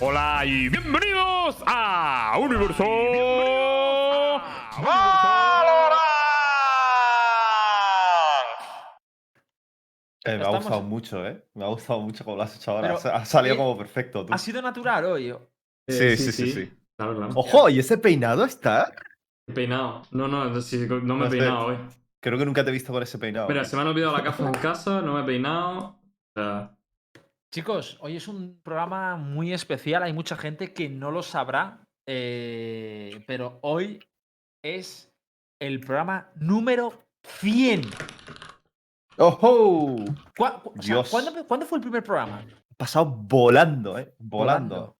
Hola y bienvenidos a Universo. Eh, me ha Estamos- gustado mucho, ¿eh? Me ha gustado mucho como lo has hecho ahora. Pero, ha salido eh, como perfecto. tú. Ha sido natural hoy. Eh, Sí, sí, sí, sí. Claro, claro. Ojo, ¿y ese peinado está? He peinado. No, no, no, sí, no me No he sé. peinado hoy. Creo que nunca te he visto con ese peinado. Mira, se me han olvidado la gafa en casa, no me he peinado. O sea, Chicos, hoy es un programa muy especial. Hay mucha gente que no lo sabrá. eh, pero hoy es el programa número 100. ¡Ojo! ¿Cuá- cu- o sea, Dios. ¿cuándo, cuándo fue el primer programa? Pasado volando, ¿eh? Volando. Volando.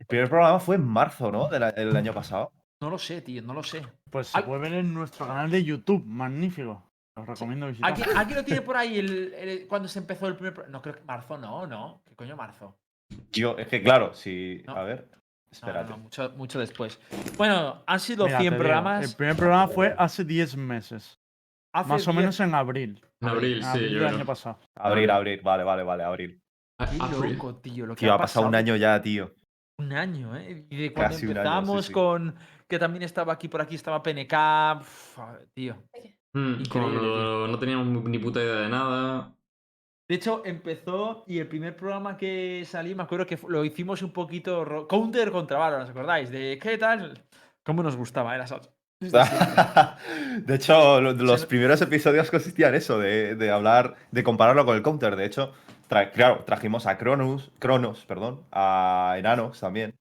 El primer programa fue en marzo, ¿no? Del, del año pasado. No lo sé, tío, no lo sé. Pues se Al- puede ver en nuestro canal de YouTube, magnífico. Os recomiendo visitar. ¿Alguien, alguien lo tiene por ahí el, el- cuando se empezó el primer programa? No, creo que marzo no, no. ¿Qué coño marzo? Yo, es que claro, si. No. A ver. No, no, Espérate. no, mucho, mucho después. Bueno, han sido Mira, 100 te digo, programas. El primer programa fue hace 10 meses. hace Más o 10 menos en abril. en abril, En sí, abril yo creo. año pasado. Abril, abril. Vale, vale, vale, abril. Qué abril. loco, tío. Lo que Tío, ha pasado un año ya, tío. Un año, ¿eh? Y de cuando Casi un año, sí, empezamos sí. con. Que también estaba aquí por aquí, estaba PNK. uf, a ver, tío. Mm, cuando no teníamos ni puta idea de nada. De hecho, empezó y el primer programa que salí, me acuerdo que lo hicimos un poquito. ro- Counter contra Valorant, ¿os acordáis? De qué tal. ¿Cómo nos gustaba? Era Sal- de hecho, lo- los primeros episodios consistían en eso, de, de hablar, de compararlo con el counter. De hecho, tra- claro, trajimos a Cronos, Cronos, perdón, a Enanos también,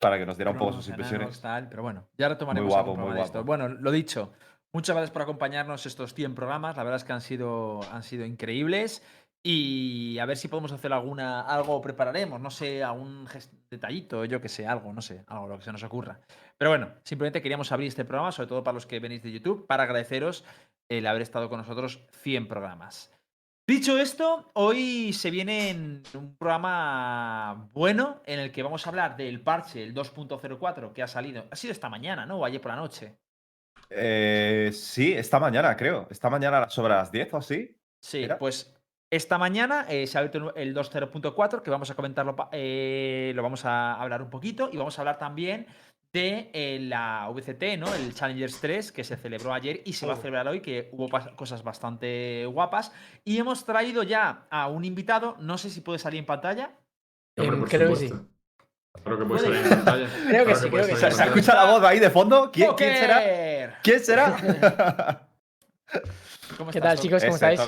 para que nos diera un poco sus enanos, impresiones. tal, pero bueno, ya retomaremos Muy guapo, muy de esto. guapo. Bueno, lo dicho, muchas gracias por acompañarnos estos 100 programas. La verdad es que han sido, han sido increíbles. Y a ver si podemos hacer alguna, algo prepararemos, no sé, algún detallito, yo que sé, algo, no sé, algo lo que se nos ocurra. Pero bueno, simplemente queríamos abrir este programa, sobre todo para los que venís de YouTube, para agradeceros el haber estado con nosotros 100 programas. Dicho esto, hoy se viene en un programa bueno en el que vamos a hablar del parche, el 2.04, que ha salido. Ha sido esta mañana, ¿no? O ayer por la noche. Eh, sí, esta mañana, creo. Esta mañana sobre las 10 o así. Sí, pues esta mañana eh, se ha abierto el 2.0.4, que vamos a comentarlo, eh, lo vamos a hablar un poquito y vamos a hablar también de eh, la VCT, ¿no? El Challengers 3, que se celebró ayer y se va a celebrar hoy, que hubo cosas bastante guapas. Y hemos traído ya a un invitado, no sé si puede salir en pantalla. Hombre, por creo que sí. Claro que puede salir en pantalla. Creo que sí, creo que salir ¿Se, escucha la voz ahí de fondo? ¿Quién, quién será? ¿Quién será? ¿Cómo ¿Qué tal, chicos? ¿Cómo estáis?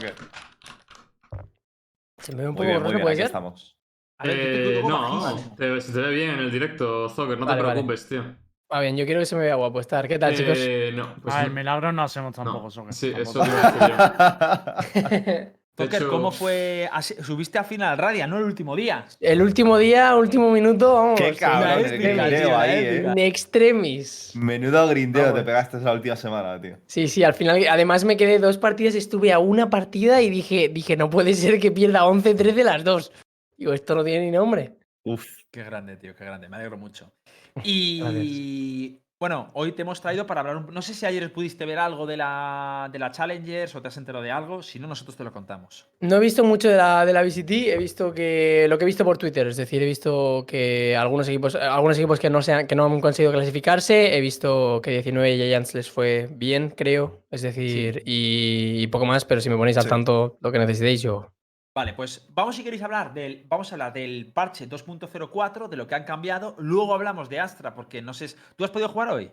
Se me ve un poco borroso, ¿puede ser? estamos. A ver, Eh, no, te, se te ve bien en el directo, Zocker, no Vale, te vale. preocupes, tío. Va bien, yo quiero que se me vea guapo estar. ¿Qué tal, chicos? Eh, no, pues ah, no. el milagro no hacemos No, tampoco, Soque, Sí, eso tampoco. a decir yo. Poker, hecho- ¿cómo fue? Subiste a final radio, ¿no? El último día. el último día, último minuto, vamos. Qué cabrón, una extremis. grindeo tío, ahí, eh. In extremis. Menudo grindeo Vamos. te pegaste la última semana, tío. Sí, sí, al final, además me quedé dos partidas, estuve a una partida y dije, dije, no puede ser que pierda 11-13 las dos. Digo, esto no tiene ni nombre. Uf. Qué grande, tío, qué grande. Me alegro mucho. Y bueno, hoy te hemos traído para hablar. un- No sé si ayer pudiste ver algo de la, de la Challengers o te has enterado de algo. Si no, nosotros te lo contamos. No he visto mucho de la, de la VCT, he visto que lo que he visto por Twitter, es decir, he visto que algunos equipos, algunos equipos que no, se han, que no han conseguido clasificarse, he visto que 19 Giants les fue bien, creo, es decir, y, y poco más, pero si me ponéis al Sí. tanto lo que necesitéis, yo... Vale, pues vamos si queréis hablar del. Vamos a hablar del parche 2.04, de lo que han cambiado. Luego hablamos de Astra, porque no sé. ¿Tú has podido jugar hoy?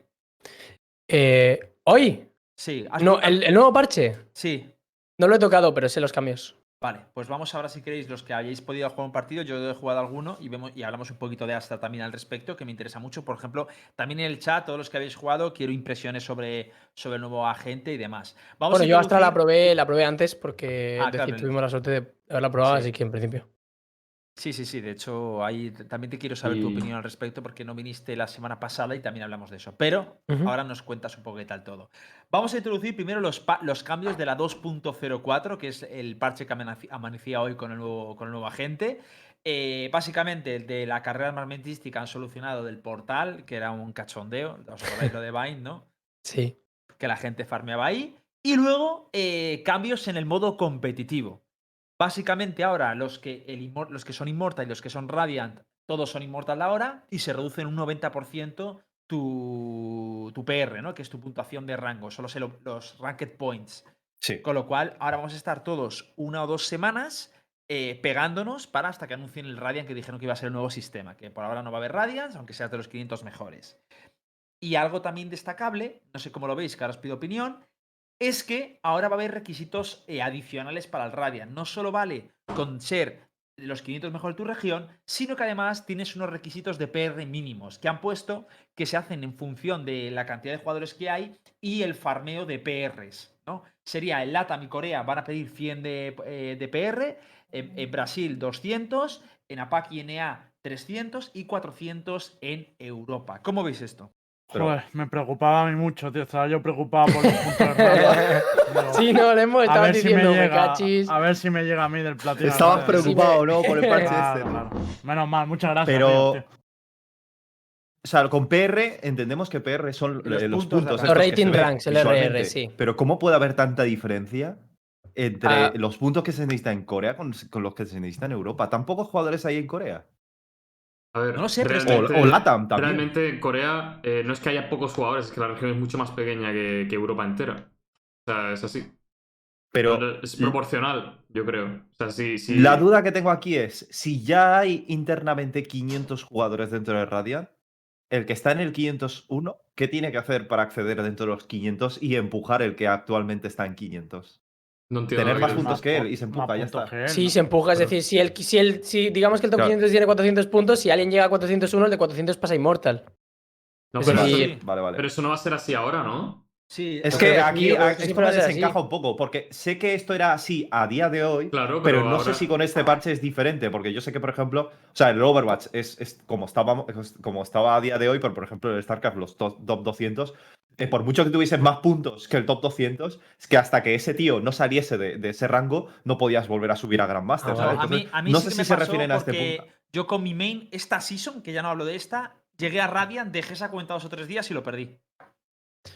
Eh, ¿Hoy? Sí. ¿has No, el, el nuevo parche, Sí. no lo he tocado, pero sé los cambios. Vale, pues vamos ahora si queréis los que hayáis podido jugar un partido, yo he jugado alguno y vemos y hablamos un poquito de Astra también al respecto, que me interesa mucho. Por ejemplo, también en el chat, todos los que habéis jugado, quiero impresiones sobre, sobre el nuevo agente y demás. Vamos Bueno, yo Astra la probé, la probé antes porque Ah, decir, claro, tuvimos la suerte de haberla probado, Sí. así que en principio. Sí, sí, sí. De hecho, ahí t- también te quiero saber tu Y- opinión al respecto porque no viniste la semana pasada y también hablamos de eso. Pero Ujú. ahora nos cuentas un poco qué tal todo. Vamos a introducir primero los, pa- los cambios de la 2.04, que es el parche que amanecía hoy con el nuevo, con el nuevo agente. Eh, básicamente, el de la carrera armamentística han solucionado del portal, que era un cachondeo. ¿Os acordáis lo de Vine, no? Sí. que la gente farmeaba ahí. Y luego eh, cambios en el modo competitivo. Básicamente ahora los que, el los que son Immortal y los que son Radiant, todos son Immortal ahora y se reduce en un 90% tu, tu PR, ¿no? Que es tu puntuación de rango, solo sé lo- los Ranked Points. Sí. Con lo cual, ahora vamos a estar todos una o dos semanas eh, pegándonos para hasta que anuncien el Radiant que dijeron que iba a ser el nuevo sistema, que por ahora no va a haber Radiants, aunque sea de los 500 mejores. Y algo también destacable, no sé cómo lo veis, que ahora os pido opinión, es que ahora va a haber requisitos eh, adicionales para el Radiant. No solo vale con ser los 500 mejores de tu región, sino que además tienes unos requisitos de PR mínimos que han puesto que se hacen en función de la cantidad de jugadores que hay y el farmeo de PRs. ¿no? Sería el LATAM y Corea van a pedir 100 de, eh, PR, en, en Brasil 200, en APAC y NA 300 y 400 en Europa. ¿Cómo veis esto? Pero- Joder, me preocupaba a mí mucho, tío. Estaba yo preocupado por los puntos de. Digo, Sí, no, le hemos a estado ver si me diciendo, me llega. cachis. A ver si me llega a mí del platino. Estabas preocupado, ¿no? Por el parche Claro, este. claro. Menos mal, muchas gracias. Pero- tío, tío. O sea, con PR entendemos que PR son Los eh, los puntos puntos. Los rating ranks, el RR, sí. Pero ¿cómo puede haber tanta diferencia entre Ah. los puntos que se necesitan en Corea con, con los que se necesitan en Europa? ¿Tan pocos jugadores hay en Corea? A ver, No lo sé, pero es que- O, realmente, o LATAM también. realmente en Corea eh, no es que haya pocos jugadores, es que la región es mucho más pequeña que, que Europa entera. O sea, es así. Pero es proporcional, yo creo. O sea, si, si- la duda que tengo aquí es, si ya hay internamente 500 jugadores dentro de Radiant, el que está en el 501, ¿qué tiene que hacer para acceder dentro de los 500 y empujar el que actualmente está en 500? No entiendo tener más puntos Más que él y se empuja, ya está. él, Sí, ¿no? se empuja. Es Pero- decir, si, el, si, el, si digamos que el top Claro. 500 tiene 400 puntos, si alguien llega a 401, el de 400 pasa Immortal. No, pero, decir, eso, Vale, vale. pero eso no va a ser así ahora, ¿no? Sí, Es que aquí sí, yo creo que a- sí esto me así. desencaja un poco, porque sé que esto era así a día de hoy, Claro, pero pero, no ahora- sé si con este parche es diferente, porque yo sé que, por ejemplo, o sea, el Overwatch es, es como, estaba, como estaba a día de hoy, pero por ejemplo, el StarCraft, los top, top 200, eh, por mucho que tuviesen más puntos que el top 200, es que hasta que ese tío no saliese de, de ese rango, no podías volver a subir a Grandmaster, Ah, ¿sabes? a mí, Entonces, a mí no sí sé que si me se pasó refieren a este punto. Yo con mi main, esta season, que ya no hablo de esta, llegué a Radiant, dejé esa cuenta dos o tres días y lo perdí.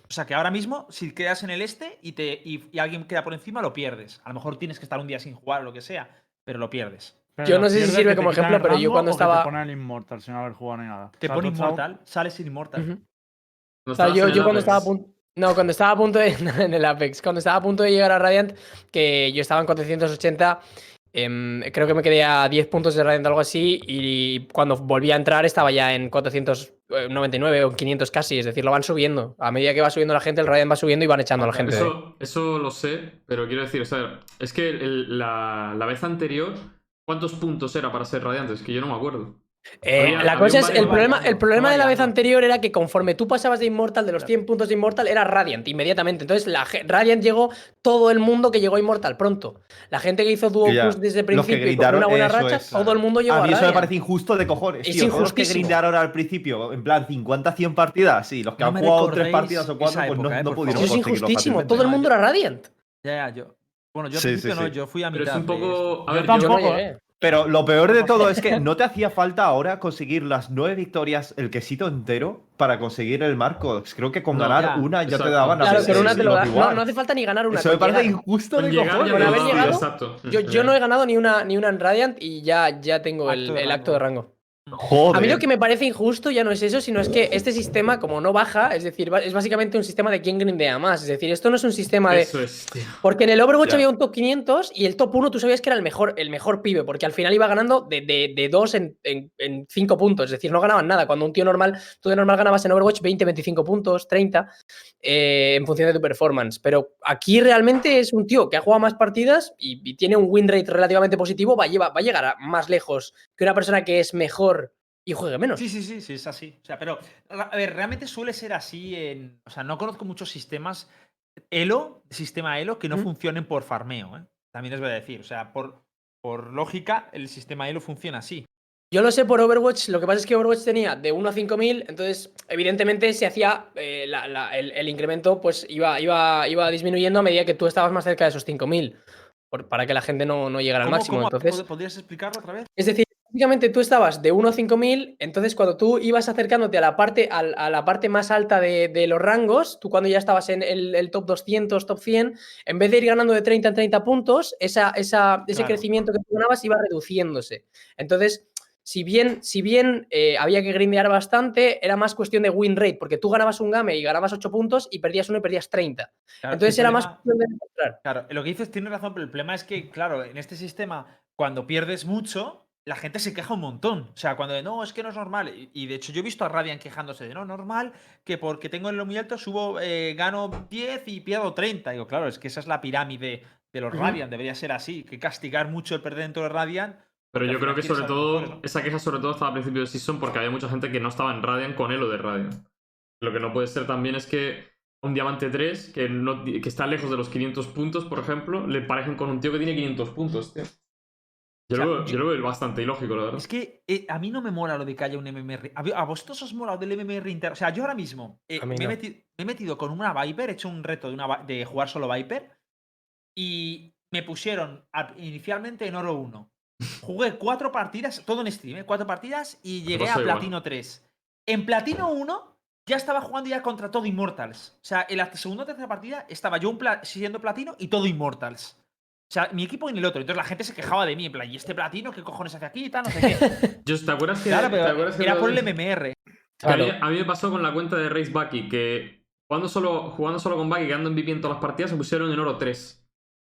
O sea que ahora mismo, si quedas en el este y, te, y, y alguien queda por encima, lo pierdes. A lo mejor tienes que estar un día sin jugar o lo que sea, pero lo pierdes. Pero Yo no sé si sirve como ejemplo, pero yo cuando o que estaba- Te pone el Immortal sin haber jugado ni nada. Te O sea, pone inmortal, sales sin inmortal. O sea, estabas yo, cuando estaba a punto. No, cuando estaba a punto de. en el Apex. Cuando estaba a punto de llegar a Radiant, que yo estaba en 480. em, creo que me quedé a 10 puntos de Radiant, algo así. Y cuando volví a entrar, estaba ya en 499 o en 500 casi. Es decir, lo van subiendo. A medida que va subiendo la gente, el Radiant va subiendo y van echando a la gente. Eso, eso lo sé, pero quiero decir, o sea, es que el- la, la vez anterior, ¿cuántos puntos era para ser radiante? Es que yo no me acuerdo. Eh, la cosa es, el problema, el problema de la vez anterior era que conforme tú pasabas de Immortal, de los 100 puntos de Immortal, era Radiant inmediatamente. Entonces, la, Radiant llegó todo el mundo que llegó a Immortal pronto. La gente que hizo Duo Push desde el principio y con grindaron, una buena eso racha, es. todo el mundo llegó a, A mí eso me Radiant. parece injusto de cojones. Es tío. Los que grindearon al principio, en plan 50-100 partidas, sí, los que No han jugado tres partidas o cuatro, pues no, eh, no pudieron Eso es injustísimo. Todo el mundo era Radiant. Ya, ya, yo. Bueno, yo al Sí, principio sí, no, sí. yo fui a Pero mitad. es un poco. A ver, Yo no Tampoco, llegué. Pero lo peor de todo es que no te hacía falta ahora conseguir las nueve victorias, el quesito entero, para conseguir el marco. Creo que con No, ganar ya, una ya te daban Claro, las pero una te lo da. No, no hace falta ni ganar una. Eso me con parece llegar. injusto con de llegar cojones. Con haber llegado. Yo, yo no he ganado ni una, ni una en Radiant y ya, ya tengo el, acto de rango. Joder. A mí lo que me parece injusto ya no es eso, sino es que este sistema, como no baja, es decir, es básicamente un sistema de quién grindea más. Es decir, esto no es un sistema de. Eso es, tío. Porque en el Overwatch Ya. había un top 500 y el top 1 tú sabías que era el mejor, el mejor pibe, porque al final iba ganando de, de, de 2 en, en, en 5 puntos. Es decir, no ganaban nada. Cuando un tío normal, tú de normal ganabas en Overwatch 20, 25 puntos, 30, eh, en función de tu performance. Pero aquí realmente es un tío que ha jugado más partidas y, y tiene un win rate relativamente positivo, va, a lleva- va a llegar a más lejos que una persona que es mejor y juegue menos. Sí, sí, sí, sí, es así. O sea, pero, a ver, realmente suele ser así en. O sea, no conozco muchos sistemas Elo, sistema Elo, que no ¿Mm? funcionen por farmeo, ¿eh? También les voy a decir. O sea, por, por lógica, el sistema Elo funciona así. Yo lo sé por Overwatch, lo que pasa es que Overwatch tenía de 1 a 5000, entonces evidentemente se hacía eh, la- la- el, el incremento, pues iba, iba, iba disminuyendo a medida que tú estabas más cerca de esos 5000, por- para que la gente no, no llegara al ¿Cómo- máximo. cómo- Entonces, pod- ¿Podrías explicarlo otra vez? es decir, básicamente tú estabas de 1 a 5000, entonces cuando tú ibas acercándote a la parte, al- a, la parte más alta de, de los rangos, tú cuando ya estabas en el, el top 200, top 100, en vez de ir ganando de 30 en 30 puntos, esa, esa, ese Claro. crecimiento que tú ganabas iba reduciéndose. Entonces, si bien, si bien eh, había que grindear bastante, era más cuestión de win rate, porque tú ganabas un game y ganabas 8 puntos y perdías uno y perdías 30. Claro, Entonces era más cuestión de demostrar. Claro, lo que dices tiene razón, pero el problema es que, claro, en este sistema, cuando pierdes mucho, la gente se queja un montón. O sea, cuando de, no, es que no es normal. Y, y de hecho, yo he visto a Radiant quejándose de, no, normal, que porque tengo el muy alto subo, eh, gano 10 y pierdo 30. Digo, claro, es que esa es la pirámide de los Ujú. Radiant, debería ser así, que castigar mucho el perder dentro de Radiant. Pero yo al creo que sobre todo, ¿no? esa queja sobre todo estaba a principio de season porque había mucha gente que no estaba en Radiant con Elo de Radiant. Lo que no puede ser también es que un diamante 3, que, no, que está lejos de los 500 puntos, por ejemplo, le parejen con un tío que tiene 500 puntos, tío. Yo, O sea, lo, veo, yo- yo lo veo bastante ilógico, la verdad. Es que eh, a mí no me mola lo de que haya un MMR. ¿A, vosotros os mola lo del MMR interno? O sea, yo ahora mismo eh, me, he me metido con una Viper, he hecho un reto de, una, de jugar solo Viper y me pusieron al- inicialmente en oro 1. Jugué cuatro partidas, todo en Steam, ¿eh? cuatro partidas y llegué a pasa igual. Platino 3. En Platino 1 ya estaba jugando ya contra todo Immortals. O sea, en la segunda o tercera partida estaba yo un pla- siendo Platino y todo Immortals. O sea, mi equipo en el otro. Entonces la gente se quejaba de mí, en plan, ¿y este platino qué cojones hace aquí y tal? No sé qué. Yo, ¿Te acuerdas que, Claro, ¿te pero acuerdas era por el MMR. que a, mí, Claro. a mí me pasó con la cuenta de Race Bucky que jugando solo, jugando solo con Bucky, quedando en VIP en todas las partidas, se pusieron en oro 3.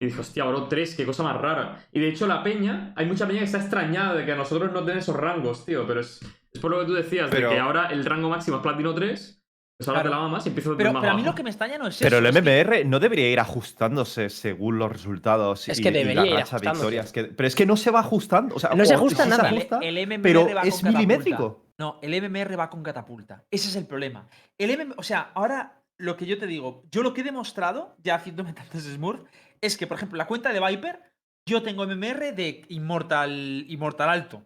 Y dije, hostia, oro 3, qué cosa más rara. Y de hecho, la peña, hay mucha peña que está extrañada de que a nosotros no den esos rangos, tío. Pero es, es por lo que tú decías, Pero- de que ahora el rango máximo es platino 3, pues ahora Claro. te la mamas y desde Pero, más pero a mí lo que me extraña no es Pero eso. el es que- MMR no debería ir ajustándose según los resultados Es y, que y debería la racha victorias. que- pero es que no se va ajustando. o sea, No se ajusta sí nada. Se el, ajusta, el MMR pero va con es catapulta. milimétrico. No, el MMR va con catapulta. Ese es el problema. El MM o sea, ahora lo que yo te digo, yo lo que he demostrado, ya haciéndome tantos Smurf, es que, por ejemplo, la cuenta de Viper, yo tengo MMR de Immortal, Immortal alto.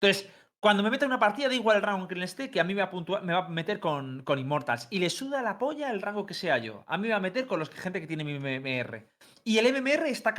Entonces, cuando me meto en una partida, da igual el rango que le esté, que a mí me va a, puntua- me va a meter con, con Immortals. Y le suda la polla el rango que sea yo. A mí me va a meter con los que gente que tiene mi MMR. Y el MMR está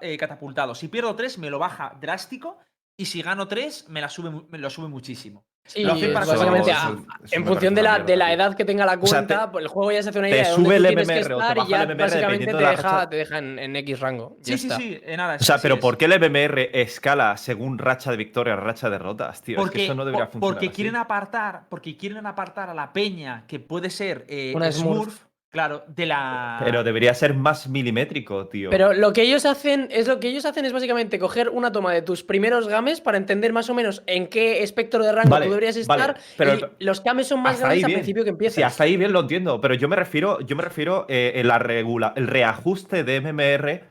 eh, catapultado. Si pierdo 3, me lo baja drástico. Y si gano 3, me, me lo sube muchísimo. Sí, Lo hacen para básicamente eso- eso en función de la, de la edad que tenga la O sea, cuenta, te- pues el juego ya se hace una te idea de dónde sube el tienes que MMR o te y ya el MMR básicamente dependiendo te de la deja, te deja en, en X rango. Ya Sí, sí, está. sí. eh, nada, O sea, pero es. ¿por qué el MMR escala según racha de victorias, racha de derrotas, tío? Porque, es que eso no debería funcionar. porque así. quieren apartar, porque quieren apartar a la peña que puede ser eh, Una Smurf, Smurf. Claro, de la. Pero debería ser más milimétrico, tío. Pero lo que ellos hacen es lo que ellos hacen es básicamente coger una toma de tus primeros games para entender más o menos en qué espectro de rango Vale, tú deberías vale, estar. pero- y los games son más grandes al bien. principio que empiezas. Sí, hasta ahí bien lo entiendo, pero yo me refiero, yo me refiero eh, en la regula, el reajuste de MMR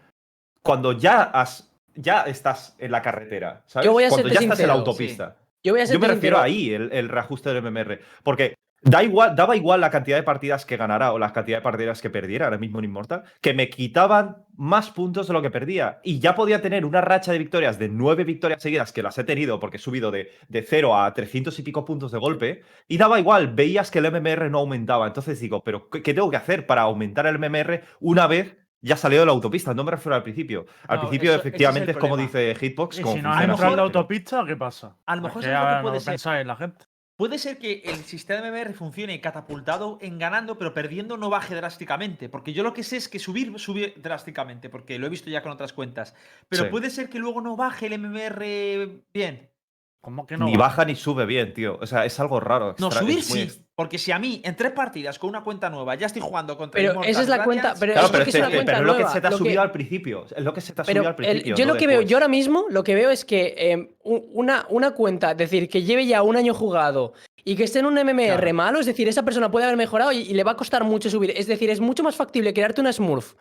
cuando ya has, ya estás en la carretera, ¿sabes? Yo voy a cuando ya estás en la autopista. Yo voy a Yo ser me refiero sincero, ahí, el, el reajuste del MMR. Porque da igual, daba igual la cantidad de partidas que ganara o la cantidad de partidas que perdiera ahora mismo en Immortal, que me quitaban más puntos de lo que perdía. Y ya podía tener una racha de victorias de nueve victorias seguidas, que las he tenido porque he subido de, de 0 a 300 y pico puntos de golpe. Y daba igual, veías que el MMR no aumentaba. Entonces digo, ¿pero qué, qué tengo que hacer para aumentar el MMR una vez ya salió de la autopista? No me refiero al principio. Al No, principio, eso- es efectivamente, es como dice Hitbox. Como si no has funciona entrado en la autopista, ¿qué pasa? A lo mejor ¿sabes lo que puede no ser? en la gente. Puede ser que el sistema de MMR funcione catapultado en ganando, pero perdiendo no baje drásticamente. Porque yo lo que sé es que subir sube drásticamente, porque lo he visto ya con otras cuentas. Pero Sí. puede ser que luego no baje el MMR bien. ¿Cómo que no? Ni baja ni sube bien, tío. O sea, es algo raro. No, subir es muy sí. Porque si a mí, en tres partidas con una cuenta nueva, ya estoy jugando contra Pero Immortals esa es la cuenta- pero Claro, es pero, que es, es una que- cuenta pero es lo que se te ha lo que- subido al principio. Es lo que se te ha Pero subido al el- principio. yo no lo que veo, yo ahora mismo lo que veo es que eh, u- una, una cuenta, es decir, que lleve ya un año jugado y que esté en un MMR Claro. malo, es decir, esa persona puede haber mejorado y, y le va a costar mucho subir. Es decir, es mucho más factible crearte una Smurf.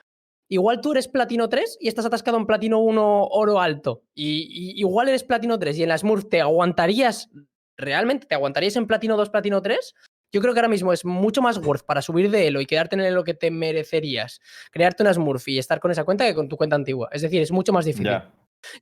Igual tú eres platino 3 y estás atascado en platino 1 oro alto. Y, y igual eres platino 3 y en la Smurf te aguantarías, realmente, te aguantarías en platino 2, platino 3. Yo creo que ahora mismo es mucho más worth para subir de elo y quedarte en elo que te merecerías, crearte una Smurf y estar con esa cuenta que con tu cuenta antigua. Es decir, es mucho más difícil.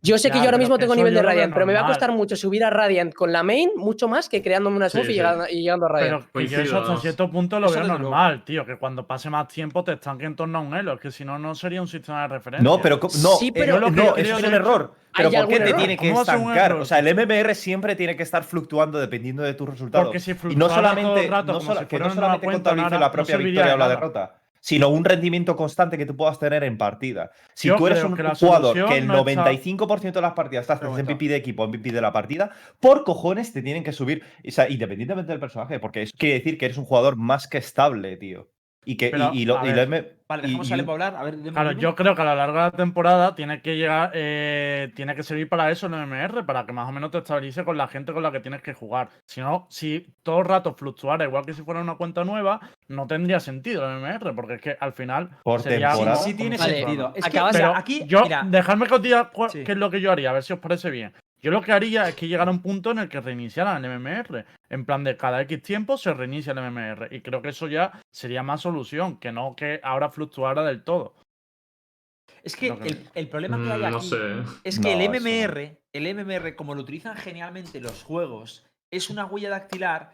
Yo sé que yo ahora mismo tengo nivel de Radiant, pero me va a costar mucho subir a Radiant con la main, mucho más que creándome una Sí, Smurf y, sí. llegando, y llegando a Radiant. Pero que yo eso hasta cierto punto lo Eso veo normal, tío. Que cuando pase más tiempo te estanque en torno a un elo. Es que si no, no sería un sistema de referencia. No, pero no, Sí, eh, pero- no, Lo que no, yo eso creo es que- un error. Pero ¿por qué te error. tiene que ¿Cómo va a ser un estancar? O sea, el MMR siempre tiene que estar fluctuando dependiendo de tus resultados. Porque si y no fluctuara todo el solamente, rato no como sola- si que no solamente contabilice la propia victoria o la nada. derrota, sino un rendimiento constante que tú puedas tener en partida. Si Yo tú eres un que jugador que el no está- 95% de las partidas Pero bueno. MVP de equipo, MVP de la partida, por cojones te tienen que subir, o sea, independientemente del personaje, porque eso quiere decir que eres un jugador más que estable, tío. Y que Pero, y, y lo, y lo Vale, dejamos y a hablar. A ver, Claro, yo creo que a lo largo de la temporada tiene que llegar, eh, tiene que servir para eso el MMR, para que más o menos te estabilice con la gente con la que tienes que jugar. Si no, si todo el rato fluctuara igual que si fuera una cuenta nueva, no tendría sentido el MMR, porque es que al final Por sería temporada. como- Sí, tiene Vale, sentido. Es que, Pero aquí, yo, mira, dejadme que os diga cuál- Sí. qué es lo que yo haría, a ver si os parece bien. Yo lo que haría es que llegara un punto en el que reiniciaran el MMR. En plan de cada X tiempo se reinicia el MMR. Y creo que eso ya sería más solución, que no que ahora fluctuara del todo. es que no, el, el problema que hay Mm, aquí no sé. es que No, el eso. MMR, el MMR, como lo utilizan genialmente los juegos, es una huella dactilar.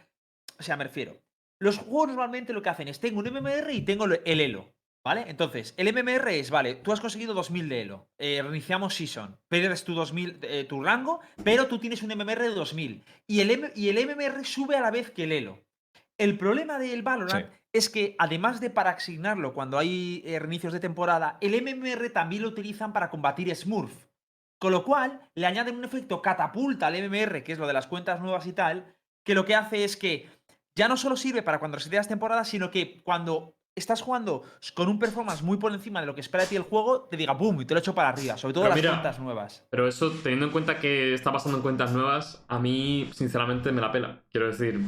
O sea, me refiero. Los juegos normalmente lo que hacen es tengo un MMR y tengo el elo. ¿Vale? Entonces, el MMR es, vale, tú has conseguido 2000 de elo. eh, reiniciamos Season. Pierdes tu 2000, eh, tu rango, pero tú tienes un MMR de 2000. Y el, M- y el MMR sube a la vez que el elo. El problema del Valorant Sí. es que, además de para asignarlo cuando hay eh, reinicios de temporada, el MMR también lo utilizan para combatir Smurf. Con lo cual, le añaden un efecto catapulta al MMR, que es lo de las cuentas nuevas y tal, que lo que hace es que ya no solo sirve para cuando reseteas temporadas, sino que cuando estás jugando con un performance muy por encima de lo que espera de ti el juego, te diga boom y te lo echo para arriba, sobre todo Pero las mira, cuentas nuevas. Pero eso, teniendo en cuenta que está pasando en cuentas nuevas, a mí, sinceramente, me la pela. Quiero decir,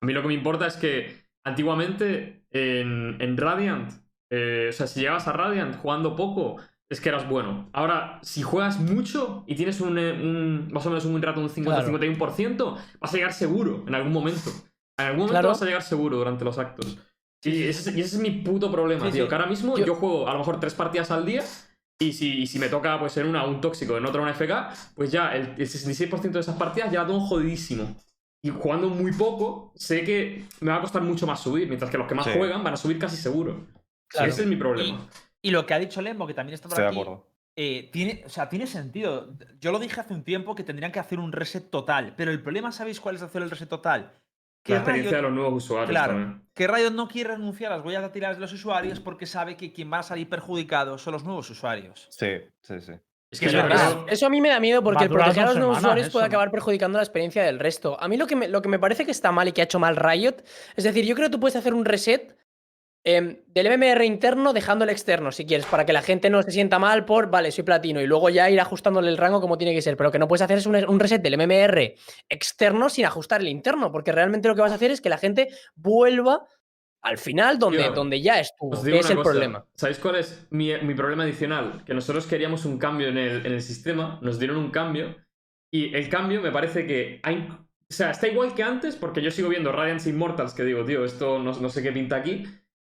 a mí lo que me importa es que antiguamente en, en Radiant, eh, o sea, si llegabas a Radiant jugando poco, es que eras bueno. Ahora, si juegas mucho y tienes un, eh, un- más o menos un rato, un 50-51%, vas a llegar seguro en algún momento. En algún momento Claro. vas a llegar seguro durante los actos. Y ese, ese es mi puto problema, Sí, tío. sí. Que ahora mismo Yo- yo... juego a lo mejor tres partidas al día y si, y si me toca pues en una un tóxico, en otra una FK, pues ya el, el 66% de esas partidas ya la tengo jodidísimo. Y jugando muy poco, sé que me va a costar mucho más subir, mientras que los que más Sí. juegan van a subir casi seguro. Claro. Ese es mi problema. Y lo que ha dicho Lembo, que también está por Estoy de aquí, acuerdo. eh, tiene, o sea, tiene sentido. Yo lo dije hace un tiempo que tendrían que hacer un reset total, pero el problema, ¿sabéis cuál es hacer el reset total? La experiencia Riot- de los nuevos usuarios Claro, también. que Riot no quiere renunciar a las huellas dactilares de los usuarios porque sabe que quien va a salir perjudicado son los nuevos usuarios. Sí, sí, sí. Es que es- Eso a mí me da miedo porque el proteger a los nuevos usuarios puede acabar perjudicando la experiencia del resto. A mí lo que, me, lo que me parece que está mal y que ha hecho mal Riot, es decir, yo creo que tú puedes hacer un reset em, del MMR interno dejando el externo, si quieres, para que la gente no se sienta mal por, vale, soy platino, y luego ya ir ajustándole el rango como tiene que ser. Pero que no puedes hacer es un, un reset del MMR externo sin ajustar el interno, porque realmente lo que vas a hacer es que la gente vuelva al final donde, donde ya estuvo, que es el cosa, problema. ¿Sabéis cuál es mi, mi problema adicional? Que nosotros queríamos un cambio en el, en el sistema, nos dieron un cambio, y el cambio me parece que hay. O sea, está igual que antes, porque yo sigo viendo Radiance Immortals, que digo, tío, esto no, no sé qué pinta aquí.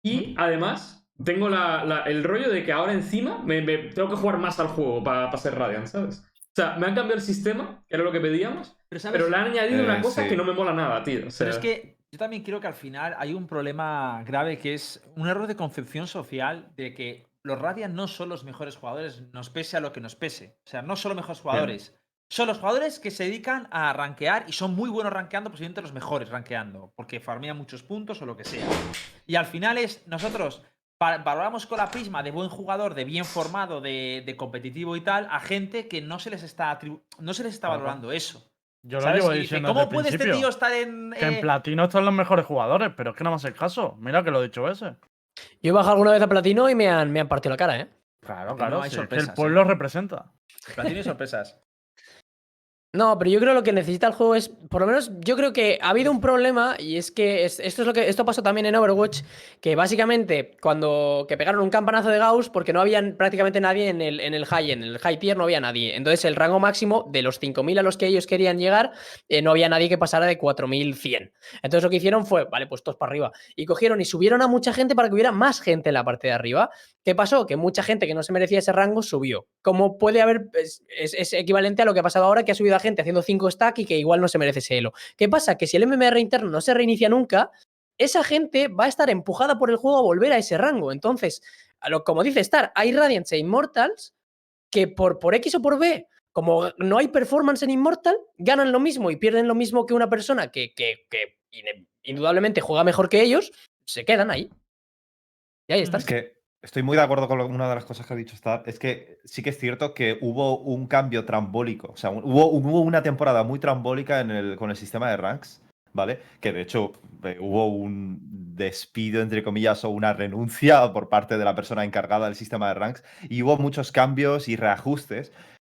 Y además, tengo la- la- el rollo de que ahora encima me, me- tengo que jugar más al juego para ser Radiant, ¿sabes? O sea, me han cambiado el sistema, que era lo que pedíamos, Pero, ¿sabes? pero le han añadido Eh, una cosa sí. que no me mola nada, tío. O sea, Pero es que yo también creo que al final hay un problema grave que es un error de concepción social de que los Radiant no son los mejores jugadores, nos pese a lo que nos pese. O sea, no son los mejores jugadores. Son los jugadores que se dedican a rankear y son muy buenos rankeando, posiblemente los mejores rankeando, porque farmean muchos puntos o lo que sea. Y al final es, nosotros va- valoramos con la prisma de buen jugador, de bien formado, de, de competitivo y tal, a gente que no se les está, atribu- no se les está valorando eso. Yo lo llevo dice, diciendo ¿Cómo desde el puede este tío estar en... Que en eh, platino están los mejores jugadores, pero es que no me hace caso. Mira que lo he dicho ese. Yo he bajado alguna vez a platino y me han, me han partido la cara, ¿eh? Claro, claro. no hay si es que sorpresas, el pueblo representa. Platino y sorpresas. No, pero yo creo que lo que necesita el juego es, por lo menos, yo creo que ha habido un problema y es que es- esto es lo que esto pasó también en Overwatch, que básicamente cuando que pegaron un campanazo de Gauss porque no había prácticamente nadie en el, en el high, en el high tier no había nadie. Entonces el rango máximo de los 5000 a los que ellos querían llegar, eh, no había nadie que pasara de 4100. Entonces lo que hicieron fue, vale, pues todos para arriba. Y cogieron y subieron a mucha gente para que hubiera más gente en la parte de arriba. ¿Qué pasó? Que mucha gente que no se merecía ese rango subió. Como puede haber, es, es- equivalente a lo que ha pasado ahora, que ha subido gente haciendo 5 stack y que igual no se merece ese elo. ¿Qué pasa? Que si el MMR interno no se reinicia nunca, esa gente va a estar empujada por el juego a volver a ese rango. Entonces, a lo, como dice Star, hay Radiants e Immortals que por, por X o por B, como no hay performance en Immortal, ganan lo mismo y pierden lo mismo que una persona que, que- que ine- indudablemente juega mejor que ellos, se quedan ahí. Y ahí estás. Es que estoy muy de acuerdo con una de las cosas que ha dicho Star. Es que sí que es cierto que hubo un cambio trambólico. O sea, hubo, una temporada muy trambólica en el, con el sistema de ranks, ¿vale? Que de hecho eh, hubo un despido, entre comillas, o una renuncia por parte de la persona encargada del sistema de ranks. Y hubo muchos cambios y reajustes.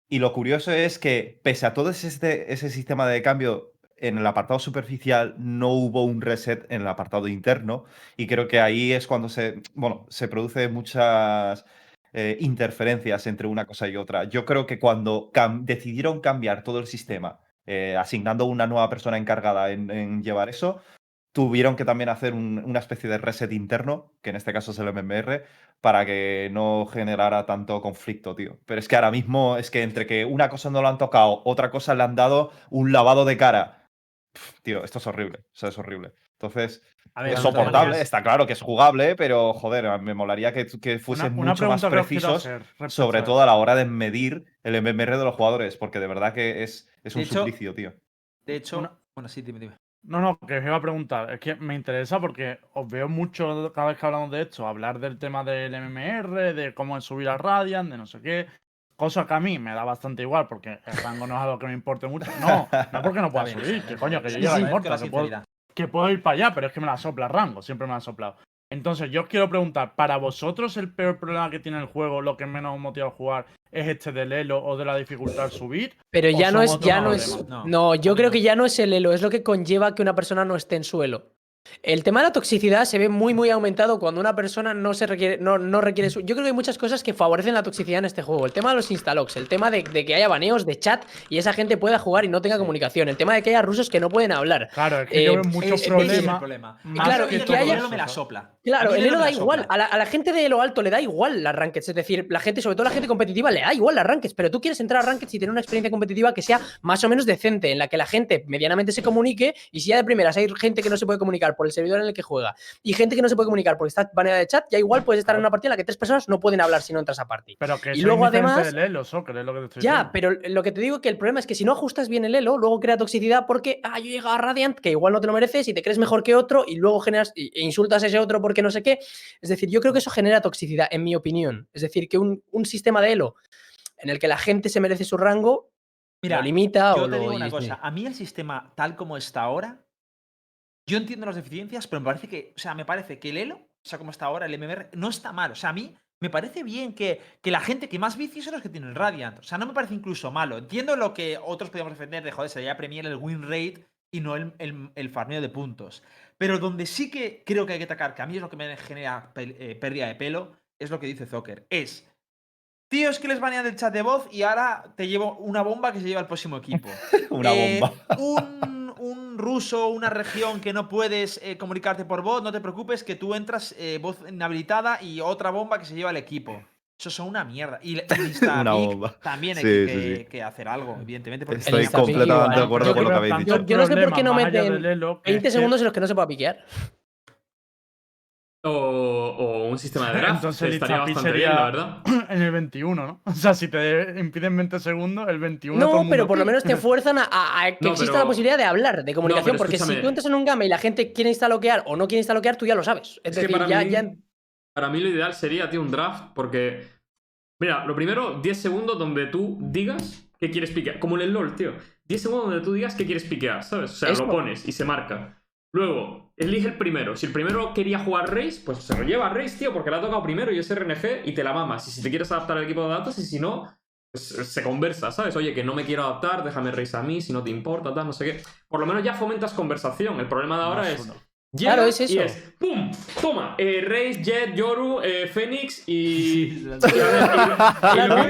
Y lo curioso es que, pese a todo ese, ese sistema de cambio en el apartado superficial, no hubo un reset en el apartado interno. Y creo que ahí es cuando se, bueno, se produce muchas eh, interferencias entre una cosa y otra. Yo creo que cuando decidieron cambiar todo el sistema, eh, asignando una nueva persona encargada en, llevar eso, tuvieron que también hacer un- una especie de reset interno, que en este caso es el MMR, para que no generara tanto conflicto, tío. Pero es que ahora mismo es que entre que una cosa no lo han tocado, otra cosa le han dado un lavado de cara. Tío, esto es horrible. O sea, es horrible. Entonces, A ver, es soportable, está claro que es jugable, pero joder, me molaría que, que Una, fuesen una mucho más precisos, hacer sobre todo a la hora de medir el MMR de los jugadores, porque de verdad que es, es un hecho, suplicio, tío. De hecho, Una- bueno, sí, dime, dime. No, no, que os iba a preguntar. Es que me interesa porque os veo mucho cada vez que hablamos de esto, hablar del tema del MMR, de cómo es subir a Radiant, de no sé qué. Cosa que a mí me da bastante igual porque el rango no es algo que me importe mucho. No, no porque no pueda subir, que coño, que yo Sí, llego a sí, la inmortal, que puedo, sinceridad. que puedo ir para allá, pero es que me la sopla el rango, siempre me la ha soplado. Entonces, yo os quiero preguntar, ¿para vosotros el peor problema que tiene el juego, lo que menos os motiva a jugar, es este del elo o de la dificultad al subir? Pero ¿O ya no es, ya no es. No, No, yo creo no. que ya no es el elo, es lo que conlleva que una persona no esté en suelo. El tema de la toxicidad se ve muy, muy aumentado cuando una persona no se requiere, no, no requiere su. Yo creo que hay muchas cosas que favorecen la toxicidad en este juego. El tema de los instalogs, el tema de, de que haya baneos de chat y esa gente pueda jugar y no tenga comunicación, el tema de que haya rusos que no pueden hablar. Claro, es que Eh, yo veo ese es problema. más claro, que y que haya- me la sopla. Claro, el elo da igual. A la, a la gente de elo alto le da igual las rankeds. Es decir, la gente, sobre todo la gente competitiva, le da igual las rankeds. Pero tú quieres entrar a rankeds y tener una experiencia competitiva que sea más o menos decente, en la que la gente medianamente se comunique. Y si ya de primeras hay gente que no se puede comunicar por el servidor en el que juega y gente que no se puede comunicar porque está baneada de chat, ya igual puedes estar en una partida en la que tres personas no pueden hablar si no entras a party. Pero que Y eso luego, es además- del elo, Soccer, es lo que te estoy Ya, diciendo. pero lo que te digo que el problema es que si no ajustas bien el elo, luego crea toxicidad porque, ah, yo he llegado a Radiant, que igual no te lo mereces y te crees mejor que otro y luego generas e insultas a ese otro porque no sé qué. Es decir, yo creo que eso genera toxicidad, en mi opinión. Es decir, que un, un sistema de elo en el que la gente se merece su rango, Mira, lo limita Yo o te lo digo una cosa, a mí el sistema tal como está ahora, yo entiendo las deficiencias, pero me parece que, o sea, me parece que el Elo, o sea, como está ahora, el MMR, no está mal. O sea, a mí me parece bien que, que la gente que más vicio son los que tienen Radiant. O sea, no me parece incluso malo. Entiendo lo que otros podemos defender de, joder, sería Premier el win rate y no el, el, el farmeo de puntos. Pero donde sí que creo que hay que atacar, que a mí es lo que me genera pel- eh, pérdida de pelo, es lo que dice Zocker. Es Tíos que les banean del chat de voz y ahora te llevo una bomba que se lleva al próximo equipo. Una Eh, bomba. Un, un ruso, una región que no puedes eh, comunicarte por voz, no te preocupes que tú entras eh, voz inhabilitada y otra bomba que se lleva al equipo. Eso son una mierda. Y, Instapic también hay Sí, que, sí, sí. que hacer algo, evidentemente. porque Estoy completamente de acuerdo Yo con lo que habéis dicho. el Yo no sé por qué no meten del elo, que 20 es que- segundos en los que no se pueda piquear. O, o un sistema de draft. Entonces que el estaría bastante sería- bien, la verdad. en el 21, ¿no? O sea, si te impiden 20 segundos, el 21 todo No, pero por lo menos te fuerzan a, a- a que No, exista pero- la posibilidad de hablar, de comunicación. porque si tú entras en un game y la gente quiere instaloquear o no quiere instaloquear, tú ya lo sabes. Es, Es que decir, para ya, mí, ya- para mí lo ideal sería, tío, un draft, porque. Mira, lo primero, 10 segundos donde tú digas que quieres piquear. Como en el LOL, tío. 10 segundos donde tú digas que quieres piquear, ¿sabes? O sea, Eso. lo pones y se marca. Luego, elige el primero. Si el primero quería jugar Race, pues se lo lleva a Race, tío, porque le ha tocado primero y es RNG y te la mamas. Y si te quieres adaptar al equipo de datos, y si no, pues se conversa, ¿sabes? Oye, que no me quiero adaptar, déjame Race a mí, si no te importa, tal, no sé qué. Por lo menos ya fomentas conversación. El problema de ahora es. Llega Claro, es Y eso. es, ¡pum! Toma, eh, Raze, Jet, Yoru, eh, Fénix y. y-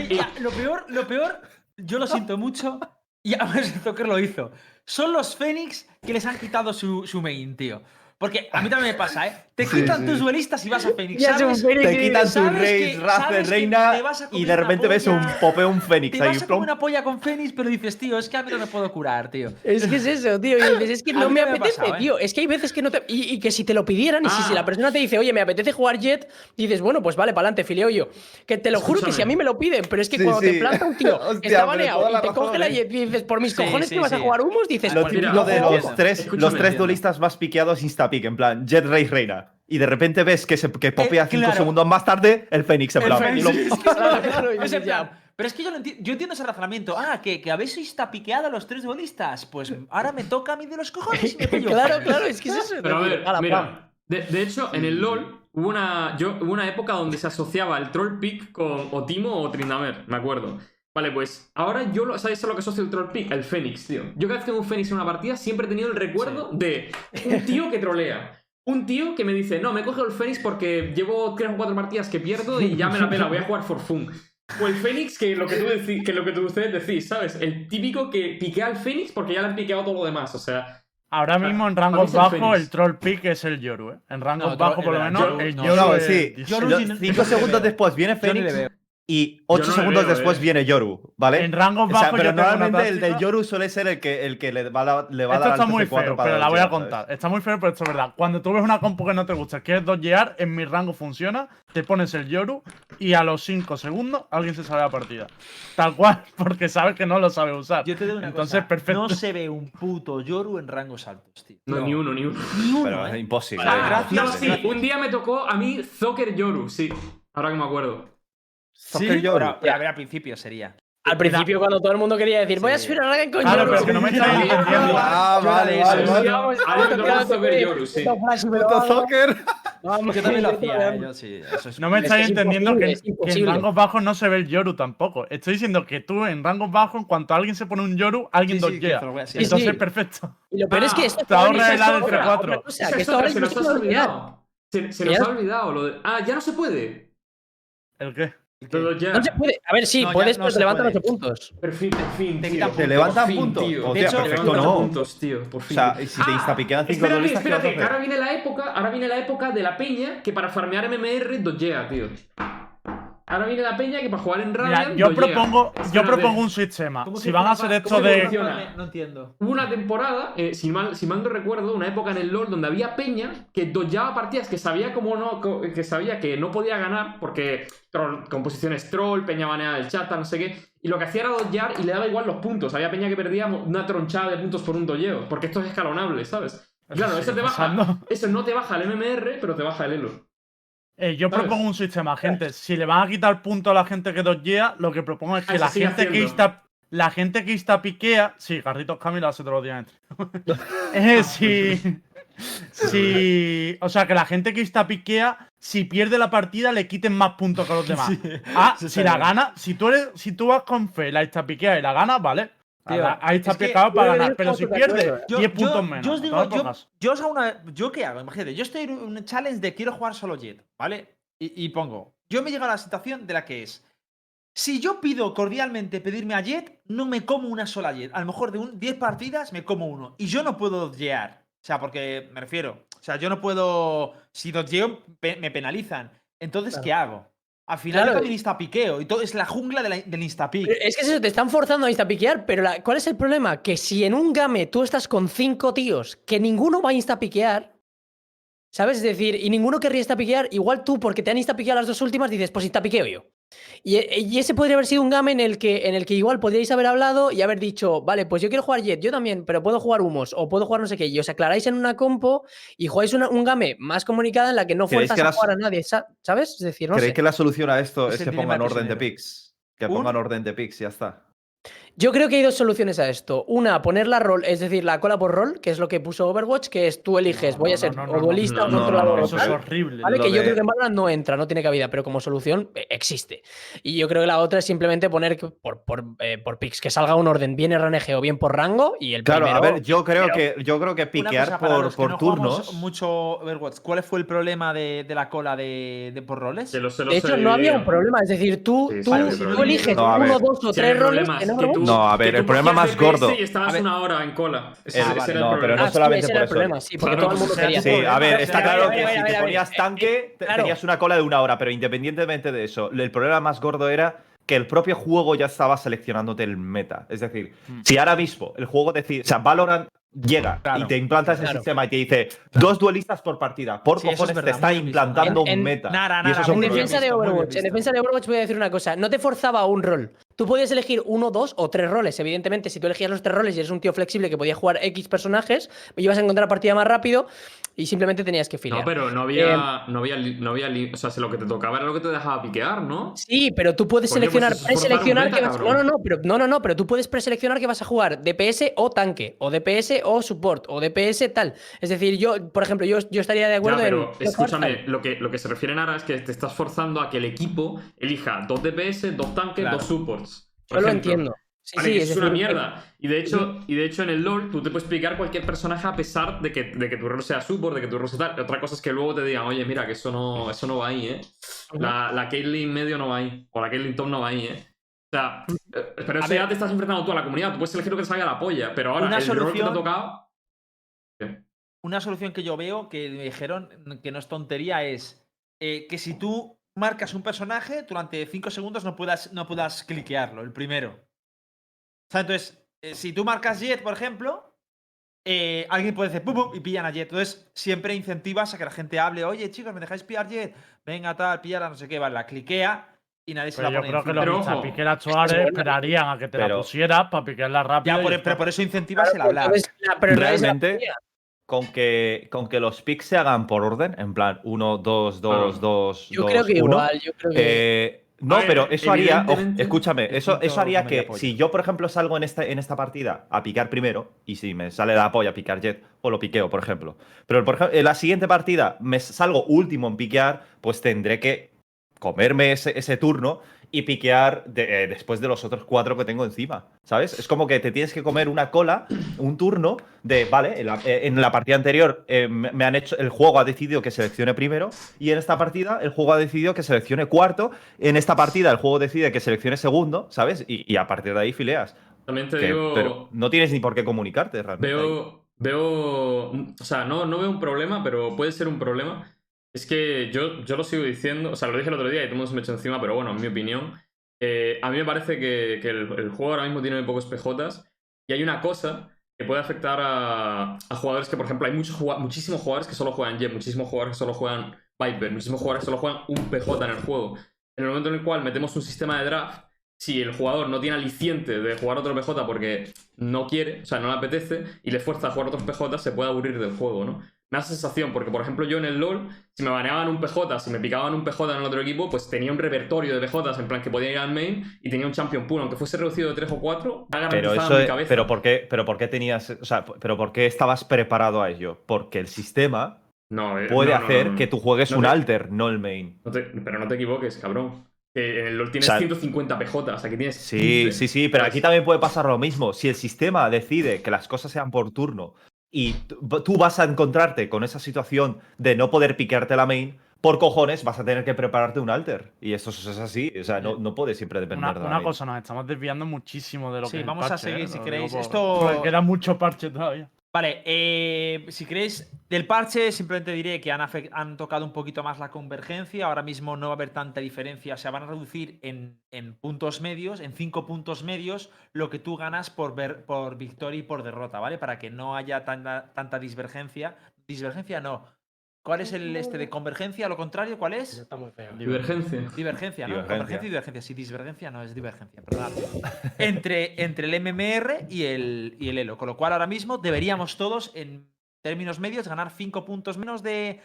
y- y- lo peor, lo peor, yo lo siento mucho, y además el Zucker lo hizo. Son los Fénix que les han quitado su, su main, tío. Porque a mí también me pasa, ¿eh? Te quitan sí. tus duelistas y vas a Fénix. Ya es un ¿sabes? Te quitan tu rey, raza, reina y de repente ves un un fénix Te ahí. vas a comer una polla con Fénix, pero dices, tío, es que a mí no me puedo curar, tío. Es que es eso, tío. Y dices, es que no me apetece, pasado, ¿eh? tío. Es que hay veces que no te. Y, y que si te lo pidieran, y si, Ah. si la persona te dice, oye, me apetece jugar Jet, dices, bueno, pues vale, para adelante, fileo yo. Que te lo juro que si a mí me lo piden, pero es que Sí, cuando sí. te planta un tío Hostia, está baneado y te razón, coge la ¿eh? Jet y dices, por mis cojones que vas a jugar humos, dices, Lo pues típico de los tres, duelistas más piqueados Instapic, en plan, Jet Race Reina. y de repente ves que, se, que popea Eh, cinco claro. segundos más tarde el Fénix. En El plan, Fénix, lo- sí, es que- Claro, claro, y Es dices, en plan, ya. Pero es que yo, lo enti- yo entiendo ese razonamiento. Ah, que, que habéis piqueado a los tres duelistas. Pues ahora me toca a mí de los cojones y me pillo. Claro, claro, es que es eso. es Pero a ver, pam. mira, de, de hecho, en el LoL hubo una, yo, hubo una época donde se asociaba el Troll Pick con o Timo o Trindamer, me acuerdo. Vale, pues ahora yo, lo, ¿sabes a lo que asocio el Troll Pick? El Fénix, tío. Yo cada vez que tengo un Fénix en una partida siempre he tenido el recuerdo de un tío que trolea. Un tío que me dice, no, me coge el Fénix porque llevo tres o cuatro partidas que pierdo y ya me la pela, voy a jugar for fun. O el Fénix, que lo que, tú decí- que lo que tú- ustedes decís, ¿sabes? El típico que piquea al Fénix porque ya le han piqueado todo lo demás, o sea... Ahora mismo en rangos el bajos el troll pick es el Yoru, ¿eh? En rangos No, bajos por lo menos el Yoru- Yoru no, es- sí. Yoru Lo- sí no- cinco yo no le segundos veo. después viene Fénix. Y ocho Yo no le segundos veo, después eh. viene Yoru, ¿vale? En rangos O sea, bajos pero normalmente el táctica- Yoru suele ser el que, el que le va a, la- le va a Esto dar está al muy TC4 feo, para pero la voy a contar. Está muy feo, pero esto es verdad. Cuando tú ves una compu que no te gusta, quieres dodgear, en mi rango funciona, te pones el Yoru y a los 5 segundos alguien se sale de la partida. Tal cual, porque sabes que no lo sabe usar. Yo te digo una Entonces, cosa. perfecto. No se ve un puto Yoru en rangos altos, tío. No, ni uno, ni uno. Ni uno, Pero ¿eh? es imposible. Ah, gracias. No, sí, un día me tocó a mí Zoker Yoru, sí. Ahora que me acuerdo. Soccer Yoru. Pero, pero a ver, al principio sería. Al principio, cuando todo el mundo quería decir, voy a Sí. subir a Ragen con Claro, Yoru". pero que no me estáis Sí. entendiendo. Ah, era vale, vale, sí. soccer. vamos, Yo también lo vamos, hacía, vamos. Yo sí. Eso es No me estáis es entendiendo que, imposible, es que en rangos bajos no se ve el Yoru tampoco. Estoy diciendo que tú en rangos bajos, en cuanto alguien se pone un Yoru, alguien Sí, sí, sí, sí. Entonces, perfecto. Y lo peor es que Ah, esto te ahorra el que esto ahora se nos ha olvidado. Se, nos ha olvidado lo de. Ah, ya no se puede. ¿El qué? Ya. No se puede. A ver, sí, No, puedes, no pero se te levantan puede. 8 puntos. Por fin, por fin, Te tío. quitan Por Te levantan fin, puntos. tío. Hostia, De hecho, perfecto, no. puntos, tío. Por O fin. sea, y si te instapiquean cinco espérate, duelistas, ¿qué vas a espérate, que ahora viene la época, ahora viene la época de la peña que para farmear MMR dodgea, tío. Ahora viene la peña que para jugar en Mira, Radiant yo propongo, yo Espérate. propongo un sistema. ¿Cómo Si van a hacer ¿Cómo esto de. funciona? No entiendo. Hubo una temporada, eh, si, mal, si mal no recuerdo, una época en el LoL donde había peña que dodgeaba partidas que sabía como no, que sabía que no podía ganar porque troll, composiciones troll, peña baneada del chat, no sé qué, y lo que hacía era dodgear y le daba igual los puntos. Había peña que perdía una tronchada de puntos por un dodgeo, porque esto es escalonable, ¿sabes? Claro, eso te baja, pasando. eso no te baja el MMR, pero te baja el elo. Eh, yo ¿Sabes? propongo un sistema, gente. Si le van a quitar puntos a la gente que dodgea, lo que propongo es que Ah, la gente que insta, la gente que insta piquea. Sí, Carritos Camilo hace todos los días. eh, si, si. O sea, que la gente que insta piquea, si pierde la partida, le quiten más puntos que a los demás. Ah, si está la bien. gana, si tú eres, si tú vas con fe, la insta piquea y la gana, vale. Tío, Ahí está es picado para ganar. Pero si pierde, eh. 10 puntos menos. Yo os no digo, yo, yo os hago una. ¿Yo qué hago? Imagínate, yo estoy en un challenge de quiero jugar solo Jet, ¿vale? Y, y pongo. Yo me llego a la situación de la que es. Si yo pido cordialmente pedirme a Jet, no me como una sola Jet. A lo mejor de un 10 partidas me como uno. Y yo no puedo dodgear. O sea, porque me refiero. O sea, yo no puedo. Si dodgeo, pe- me penalizan. Entonces, Claro. ¿qué hago? Al final Claro. también instapiqueo. Y todo es la jungla de la- del instapick. Pero Es que es eso, te están forzando a instapiquear, pero la- ¿cuál es el problema? Que si en un game tú estás con cinco tíos que ninguno va a instapiquear, ¿sabes? Es decir, y ninguno querría instapiquear, igual tú, porque te han instapiqueado las dos últimas, dices, pues instapiqueo yo. Y, e- y ese podría haber sido un game en el, que, en el que igual podríais haber hablado y haber dicho, vale, pues yo quiero jugar Jet, yo también, pero puedo jugar humos o puedo jugar no sé qué, y os aclaráis en una compo y jugáis una- un game más comunicada en la que no ¿Creéis fuerzas que a las- jugar a nadie, sa- ¿sabes? Es decir, no ¿Creéis sé. que la solución a esto Es es que pongan orden de picks? Que Un- pongan orden de picks y ya está. Yo creo que hay dos soluciones a esto. Una, poner la rol, es decir, la cola por rol, que es lo que puso Overwatch, que es tú eliges, No, voy no, a ser no, no, o no, duelista no, o no, controlador. Eso tal, es horrible. ¿Vale? Que yo de- creo que en Valorant no entra, no tiene cabida, pero como solución eh, existe. Y yo creo que la otra es simplemente poner que por, por, eh, por picks, que salga un orden bien RNG o bien por rango y el Claro, primero... a ver, yo creo pero- que yo creo que piquear por, los que por no jugamos turnos. mucho Overwatch. ¿Cuál fue el problema de, de la cola de, de por roles? Se lo- se lo De hecho, no había un problema, es decir, tú, Sí, tú, sí, tú problema. eliges uno, dos o tres roles en que Overwatch. tú- No, a ver, el problema más gordo- Y estabas una hora en cola. Ese, Ah, ese vale. era el No, pero no Ah, solamente por eso. problema, sí, porque Claro, todo el mundo quería. Sí, a ver, está claro que si te ponías eh, tanque, claro. tenías una cola de una hora, pero independientemente de eso, el problema más gordo era que el propio juego ya estaba seleccionándote el meta. Es decir, Hmm. si ahora mismo el juego decide, o sea, Valorant llega Claro, y te implanta ese claro. sistema y te dice dos duelistas por partida, por Sí, eso es cojones te está implantando En- un meta. Nada, y nada, eso En defensa de Overwatch, en defensa de Overwatch voy a decir una cosa, no te forzaba a un rol. Tú podías elegir uno, dos o tres roles. Evidentemente, si tú elegías los tres roles y eres un tío flexible que podía jugar X personajes, ibas a encontrar partida más rápido y simplemente tenías que filear. No, pero no había, no había, li- no había, li- o sea, si lo que te tocaba era lo que te dejaba piquear, ¿no? Sí, pero tú puedes Coño, pues seleccionar, preseleccionar que vas, no, no, no, pero no, no, no, pero tú puedes preseleccionar que vas a jugar DPS o tanque, o DPS o support, o DPS tal. Es decir, yo, por ejemplo, yo, yo estaría de Ya, acuerdo pero en escúchame, lo que, lo que se refiere Nara es que te estás forzando a que el equipo elija dos DPS, dos tanques, Claro. dos supports. por Yo lo entiendo. Sí, Vale, sí, que es una mierda. Y de hecho, y de hecho en el LoL tú te puedes explicar cualquier personaje a pesar de que, de que tu rol sea support, de que tu rol sea tal. Otra cosa es que luego te digan, oye, mira, que eso no, eso no va ahí, ¿eh? La, la Caitlyn medio no va ahí. O la Caitlyn top no va ahí, ¿eh? O sea, eh, pero eso ver. ya te estás enfrentando tú a la comunidad. Tú puedes elegir lo que te salga la polla. Pero ahora, Una el rol que te ha solución- tocado. Una solución que yo veo, que me dijeron que no es tontería, es eh, que si tú marcas un personaje, durante 5 segundos no puedas, no puedas cliquearlo, el primero. O sea, entonces, eh, si tú marcas Jet, por ejemplo, eh, alguien puede decir pum, pum, y pillan a Jet. Entonces, siempre incentivas a que la gente hable, oye, chicos, ¿me dejáis pillar Jet? Venga, tal, pillar no sé qué, vale, la cliquea y nadie se Pero la yo pone creo que los Pero actuales bueno. esperarían a que te la pusieras para piquearla rápido. Ya, por- pero por eso incentivas el hablar. pero Realmente, con que, con que los picks se hagan por orden, en plan 1, 2, 2, Ah. 2, Yo creo que igual, yo creo que. Eh, no, ver, pero eso haría, escúchame, eso, eso haría que si yo, por ejemplo, salgo en esta, en esta partida a picar primero, y si me sale la polla a picar jet, o lo piqueo, por ejemplo. Pero por ejemplo, en la siguiente partida me salgo último en piquear, pues tendré que comerme ese, ese turno y piquear de- eh, después de los otros cuatro que tengo encima, ¿sabes? Es como que te tienes que comer una cola, un turno de, vale, en la, eh, en la partida anterior eh, me han hecho, el juego ha decidido que seleccione primero y en esta partida el juego ha decidido que seleccione cuarto, en esta partida el juego decide que seleccione segundo, ¿sabes? Y, y a partir de ahí fileas. También te Que- digo. pero no tienes ni por qué comunicarte realmente. ahí. Veo, veo, o sea, no, no veo un problema, pero puede ser un problema. Es que yo, yo lo sigo diciendo, o sea, lo dije el otro día y todo el mundo se me echó encima, pero bueno, en mi opinión, eh, a mí me parece que, que el, el juego ahora mismo tiene muy pocos PJs y hay una cosa que puede afectar a, jugadores que, por ejemplo, hay muchos muchísimos jugadores que solo juegan Jet, muchísimos jugadores que solo juegan Viper, muchísimos jugadores que solo juegan un PJ en el juego. En el momento en el cual metemos un sistema de draft, si el jugador no tiene aliciente de jugar otro PJ porque no quiere, o sea, no le apetece, y le fuerza a jugar otros PJ, se puede aburrir del juego, ¿no? Me da sensación, porque por ejemplo yo en el LoL, si me baneaban un PJ, si me picaban un PJ en el otro equipo, pues tenía un repertorio de PJs, en plan que podía ir al main y tenía un champion pool, aunque fuese reducido de 3 o 4, ha Pero eso en mi cabeza. pero por qué, pero por qué tenías, o sea, pero por qué estabas preparado a ello? Porque el sistema no, eh, puede no, no, hacer que tú juegues un te- alter, no el main. Te- pero no te equivoques, cabrón. En el LoL tienes O sea, 150 PJs, aquí tienes Sí, 15. sí, sí, pero aquí también puede pasar lo mismo. Si el sistema decide que las cosas sean por turno y tú vas a encontrarte con esa situación de no poder piquearte la main, por cojones vas a tener que prepararte un alter. Y eso es así. O sea, no, no puede siempre depender Una, de la una main. cosa, nos estamos desviando muchísimo de lo Sí, que el vamos a parche, seguir ¿eh? si queréis. por- Esto- queda mucho parche todavía. Vale, eh, si queréis, del parche simplemente diré que han, tocado un poquito más la convergencia. Ahora mismo no va a haber tanta diferencia. Se van a reducir en, en puntos medios, en 5 puntos medios, lo que tú ganas por, ver, por victoria y por derrota, ¿vale? Para que no haya tanta, tanta divergencia. Divergencia no. ¿Cuál es el este de convergencia? Lo contrario, ¿cuál es? Está muy feo. Divergencia. Divergencia, ¿no? Divergencia. Convergencia y divergencia. Sí, divergencia no es divergencia, perdón. entre, entre el MMR y el, y el Elo. Con lo cual, ahora mismo deberíamos todos, en términos medios, ganar 5 puntos menos de,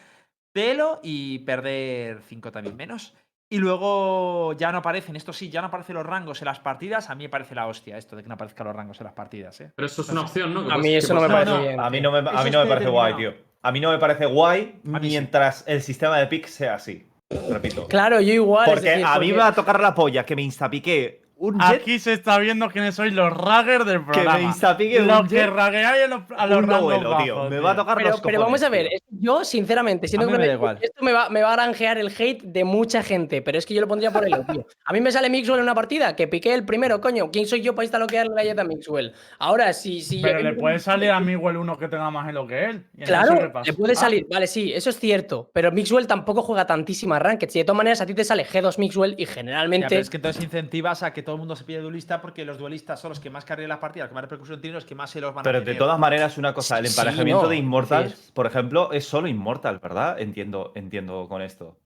de Elo y perder 5 también menos. Y luego ya no aparecen, esto sí, ya no aparecen los rangos en las partidas. A mí me parece la hostia esto de que no aparezcan los rangos en las partidas, ¿eh? Pero eso es una opción, ¿no? A mí eso no me parece bien. A mí no me, a Eso mí no me es parece guay, tío. A mí no me parece guay sí. mientras el sistema de pick sea así. Repito. Claro, yo igual. Porque decir, a mí porque- me va a tocar la polla que me instapique un jet Aquí se está viendo quiénes sois los raggers del que programa. me instapique Los un que jet ragueáis a los, a los un rangos novelo, bajos, tío. Me va a tocar Pero, los pero cojones, vamos a ver, tío. yo sinceramente, mí que me me- da igual. esto me va, me va a granjear el hate de mucha gente, pero es que yo lo pondría por el tío. A mí me sale Mixwell en una partida, que piqué el primero, coño. ¿Quién soy yo para instaloquearle la jet a Mixwell? Ahora, si, si Pero yo- le puede salir a Miguel uno que tenga más elo que él. en Claro, le puede Ah, salir. Vale, sí, eso es cierto. Pero Mixwell tampoco juega tantísimas rankeds. Y de todas maneras, a ti te sale G2 Mixwell y Ya, generalmente. pero es que entonces incentivas a que todo el mundo se pille duelista porque los duelistas son los que más cargan las partidas, los que más repercusión tienen, los que más se los van a Pero de todas maneras, una cosa, el Sí, emparejamiento no, de Immortal, es- por ejemplo, es solo Immortal, ¿verdad? Entiendo, entiendo con esto.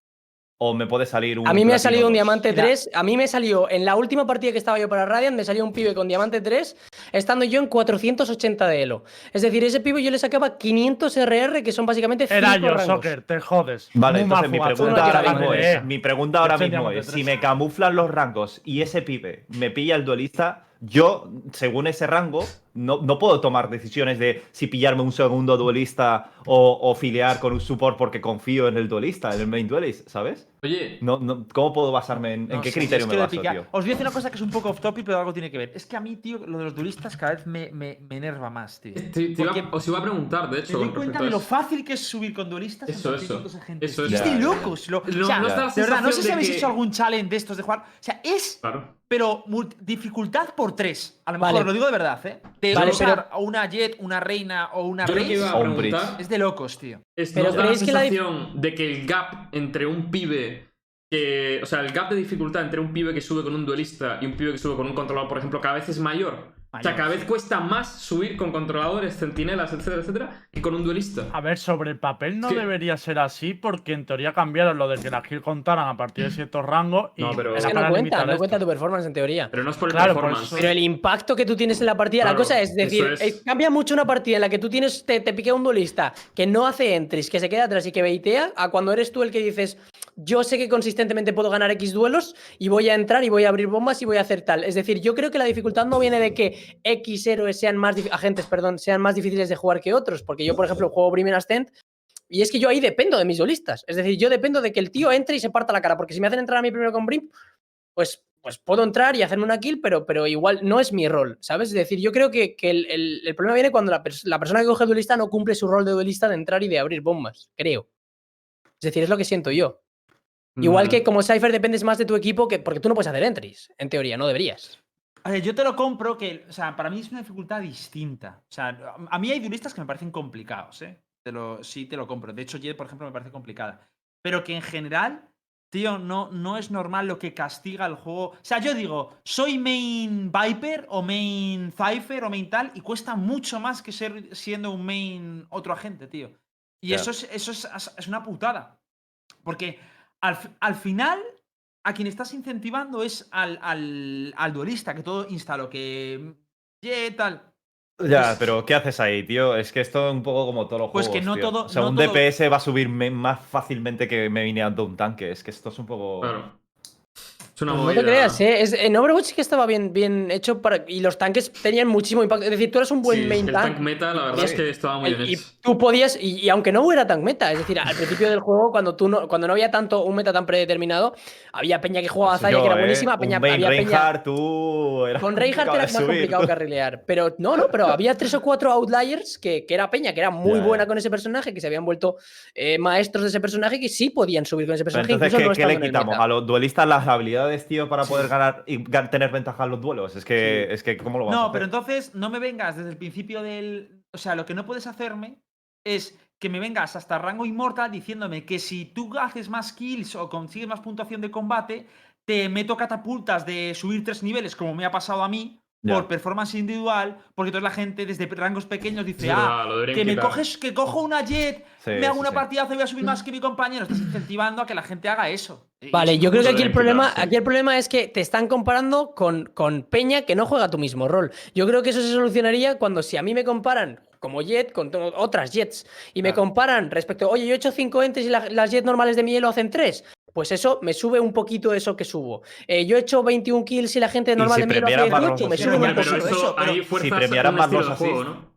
O me puede salir un. A mí me ha salido un 2? diamante Mira. 3. A mí me salió, en la última partida que estaba yo para Radiant, me salió un pibe con diamante 3, estando yo en 480 de elo. Es decir, ese pibe yo le sacaba 500 RR, que son básicamente 5 Era yo, rangos. Soccer, te jodes. Vale, Muy entonces mi pregunta ahora mismo es, mi pregunta ahora mismo es, si me camuflan los rangos y ese pibe me pilla el duelista, yo, según ese rango, no, no puedo tomar decisiones de si pillarme un segundo duelista o, o filiar con un support porque confío en el duelista, en el main duelist, ¿sabes? Oye, No, no, ¿Cómo puedo basarme en, en No qué sé, criterio es me baso, tío? Os voy a decir una cosa que es un poco off topic, pero algo tiene que ver. Es que a mí, tío, lo de los duelistas cada vez me, me, me enerva más, tío. te, te iba- os iba a preguntar, de hecho. doy con cuenta de lo eso. fácil que es subir con duelistas. en Eso, eso. de gente. Eso es es. de Ya, ya. locos. Lo, No- o sea, de verdad, no sé si habéis que- hecho algún challenge de estos de jugar. O sea, es Claro. pero dificultad por tres. A lo Vale. mejor lo digo de verdad, ¿eh? De Vale, usar una Jet, una Reina o una preguntar es de locos, tío. es Pero ¿no os da la ¿creéis que la dif- sensación de que el gap entre un pibe que. O sea, el gap de dificultad entre un pibe que sube con un duelista y un pibe que sube con un controlador, por ejemplo, cada vez es mayor. O sea, cada vez cuesta más subir con controladores, centinelas, etcétera, etcétera, que con un duelista. A ver, sobre el papel no debería ser así porque en teoría cambiaron lo de que las kills contaran a partir de ciertos rangos y No, pero- Es que no cuenta, no esto. cuenta tu performance en teoría. Pero no es por el Claro, por performance. eso- Pero el impacto que tú tienes en la partida, la cosa es decir, es. eh, cambia mucho una partida en la que tú tienes, te, te piquea un duelista que no hace entries, que se queda atrás y que baitea, a cuando eres tú el que dices, yo sé que consistentemente puedo ganar X duelos y voy a entrar y voy a abrir bombas y voy a hacer tal. Es decir, yo creo que la dificultad no viene de que X héroes sean más agentes, perdón, sean más difíciles de jugar que otros, porque yo, por ejemplo, juego Brim en Ascent y es que yo ahí dependo de mis duelistas. Es decir, yo dependo de que el tío entre y se parta la cara, porque si me hacen entrar a mí primero con Brim, pues, pues puedo entrar y hacerme una kill, pero, pero igual no es mi rol, ¿sabes? Es decir, yo creo que, que el, el- problema viene cuando la, la persona que coge duelista no cumple su rol de duelista de entrar y de abrir bombas, creo. Es decir, es lo que siento yo. Igual que como Cypher dependes más de tu equipo, que, porque tú no puedes hacer entries, en teoría, no deberías. A ver, yo te lo compro que, o sea, para mí es una dificultad distinta. O sea, a- mí hay duelistas que me parecen complicados, ¿eh? Te lo, sí, te lo compro. De hecho, Jet, por ejemplo, me parece complicada. Pero que en general, tío, no, no es normal lo que castiga el juego. O sea, yo digo, soy main Viper o main Cypher o main tal, y cuesta mucho más que ser siendo un main otro agente, tío. Y Ya. eso, es, eso es, es una putada. Porque al, al final, a quien estás incentivando es al, al, al duelista, que todo insta lo que. Yeah, tal. Ya, Pues- pero ¿qué haces ahí, tío? Es que esto es un poco como todos los Pues juegos. que no tío. todo- O sea, no un todo- DPS va a subir más fácilmente que me vineando un tanque. Es que esto es un poco. Claro. Es una Pues no te creas, ¿eh? Es- en Overwatch sí que estaba bien, bien hecho para, y los tanques tenían muchísimo impacto. Es decir, tú eres un buen Sí, main el tank. tank meta, la verdad es que estaba muy bien Y, y hecho. tú podías, y, y aunque no hubiera tank meta, es decir, al principio del juego, cuando tú no, cuando no había tanto un meta tan predeterminado, había peña que jugaba a Pues Zarya yo, que era ¿eh? buenísima, Un peña, main había peña. Reinhardt, tú. Era Con Reinhardt era más subir, complicado tú. carrilear. Pero no, no, pero había tres o cuatro outliers que, que era peña, que era muy buena con ese personaje, que se habían vuelto eh, maestros de ese personaje, que sí podían subir con ese Pero personaje. entonces, incluso ¿qué, no qué estando le quitamos? ¿A los duelistas las habilidades, tío, para poder ganar y tener ventaja en los duelos? Es que, es que ¿cómo lo vamos a No, hacer? pero entonces no me vengas desde el principio del. O sea, lo que no puedes hacerme es que me vengas hasta rango inmortal diciéndome que si tú haces más kills o consigues más puntuación de combate, te meto catapultas de subir tres niveles, como me ha pasado a mí, Por performance individual, porque toda la gente desde rangos pequeños dice, ah, que me coges, que cojo una jet, Sí, me hago sí, una sí. partidazo y voy a subir más que mi compañero. Estás incentivando a que la gente haga eso. Vale, yo creo que aquí el problema, aquí el problema es que te están comparando con, con Peña que no juega tu mismo rol. Yo creo que eso se solucionaría cuando si a mí me comparan como Jet con otras Jets y me Claro. comparan respecto, oye, yo he hecho 5 entes y la- las Jets normales de mi hielo hacen 3. Pues eso me sube un poquito eso que subo. Eh, yo he hecho 21 kills y la gente normal si hace más 18, me sube Hombre, un pero poquito eso, eso. pero- ahí fuerzas premiaran más los. ¿no?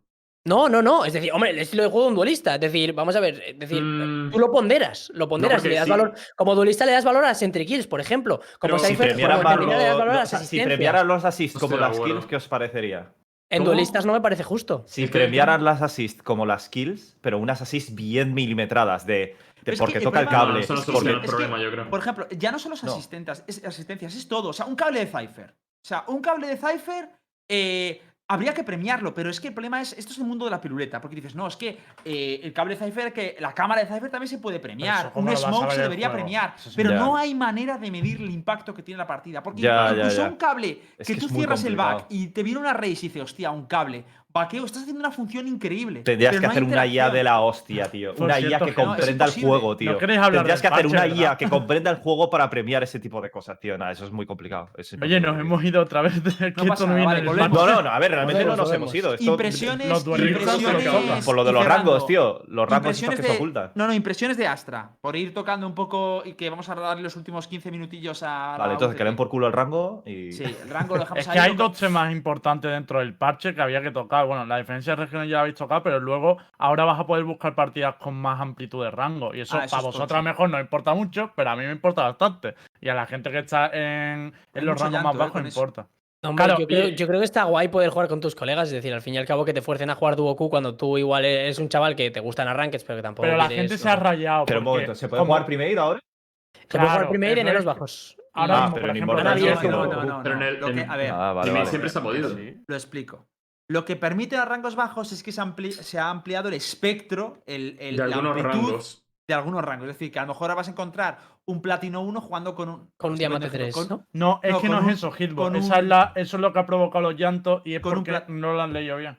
No, no, no. Es decir, hombre, el estilo de juego de un duelista. Es decir, vamos a ver, es decir, Mm. tú lo ponderas, lo ponderas y le das sí. valor. Como duelista le das valor a las entry kills, por ejemplo. Como Pero si Si premiaran como más Terminator le das los, valor a o las sea, si premiaran los assists como las kills, ¿qué os parecería? En ¿Cómo? duelistas no me parece justo. Si premiaran las assists como las kills, pero unas assists bien milimetradas, de, es porque que toca el problema- cable. No, no porque- el problema, yo creo. Por ejemplo, ya no son los No. asistentes, es, asistencias, es todo. O sea, un cable de Cypher. O sea, un cable de Cypher eh, habría que premiarlo, pero es que el problema es, esto es el mundo de la piruleta, porque dices, no, es que eh, el cable de Cypher, que la cámara de Cypher también se puede premiar, ¿cómo un smoke se debería juego? premiar, pero Ya. no hay manera de medir el impacto que tiene la partida, porque Ya, incluso ya. un cable Es que, que tú cierras el back y te viene una race y dices, hostia, un cable, Vaqueo, estás haciendo una función increíble. Tendrías que hacer una IA de la hostia, tío. Por Una cierto, IA que no, comprenda el juego, tío. No Tendrías que hacer parche, una ¿verdad? IA que comprenda el juego para premiar ese tipo de cosas, tío. Nada, eso es muy complicado. es Oye, nos hemos ido otra vez de pasa no nada, viene vale. No, no, no, a ver, realmente Volvemos, no nos volvemos. hemos ido. Esto- Impresiones, impresiones. Por lo de los rangos, tío. Los rangos que se ocultan. No, no, impresiones de Astra. Por ir tocando un poco y que vamos a darle los últimos 15 minutillos a. Vale, entonces que UCT. den por culo el rango y. Sí, el rango lo dejamos Es ahí. que hay dos temas importantes dentro del parche que había que tocar. Bueno, la diferencia de regiones ya la habéis tocado, pero luego ahora vas a poder buscar partidas con más amplitud de rango. Y eso, Ah, eso para es vosotras tocho. mejor no importa mucho, pero a mí me importa bastante. Y a la gente que está en, los rangos llanto, más eh, bajos importa. No, hombre, Claro, yo, creo, y- yo creo que está guay poder jugar con tus colegas, es decir, al fin y al cabo que te fuercen a jugar Duoku cuando tú igual eres un chaval que te gustan arranques, pero que tampoco Pero la quieres, gente no se ha rayado. Pero un momento, ¿se puede jugar primero ahora? Se puede jugar primero en los bajos. Ahora Ah, mismo, pero por en ejemplo, no, no, poco. no, no, Pero en no. el- Lo que- en- a ver, Ah, vale, Dime, vale. siempre se ha podido. Sí. lo explico. Lo que permite a rangos bajos es que se, ampli- se ha ampliado el espectro, el, el- De la algunos amplitud rangos. de algunos rangos. Es decir, que a lo mejor ahora vas a encontrar un platino 1 jugando con un. Con un diamante 3, con- ¿no? No, es No, que no un- es eso, Hitbox. con Esa un- es la- eso es lo que ha provocado los llantos y es porque no lo han leído bien.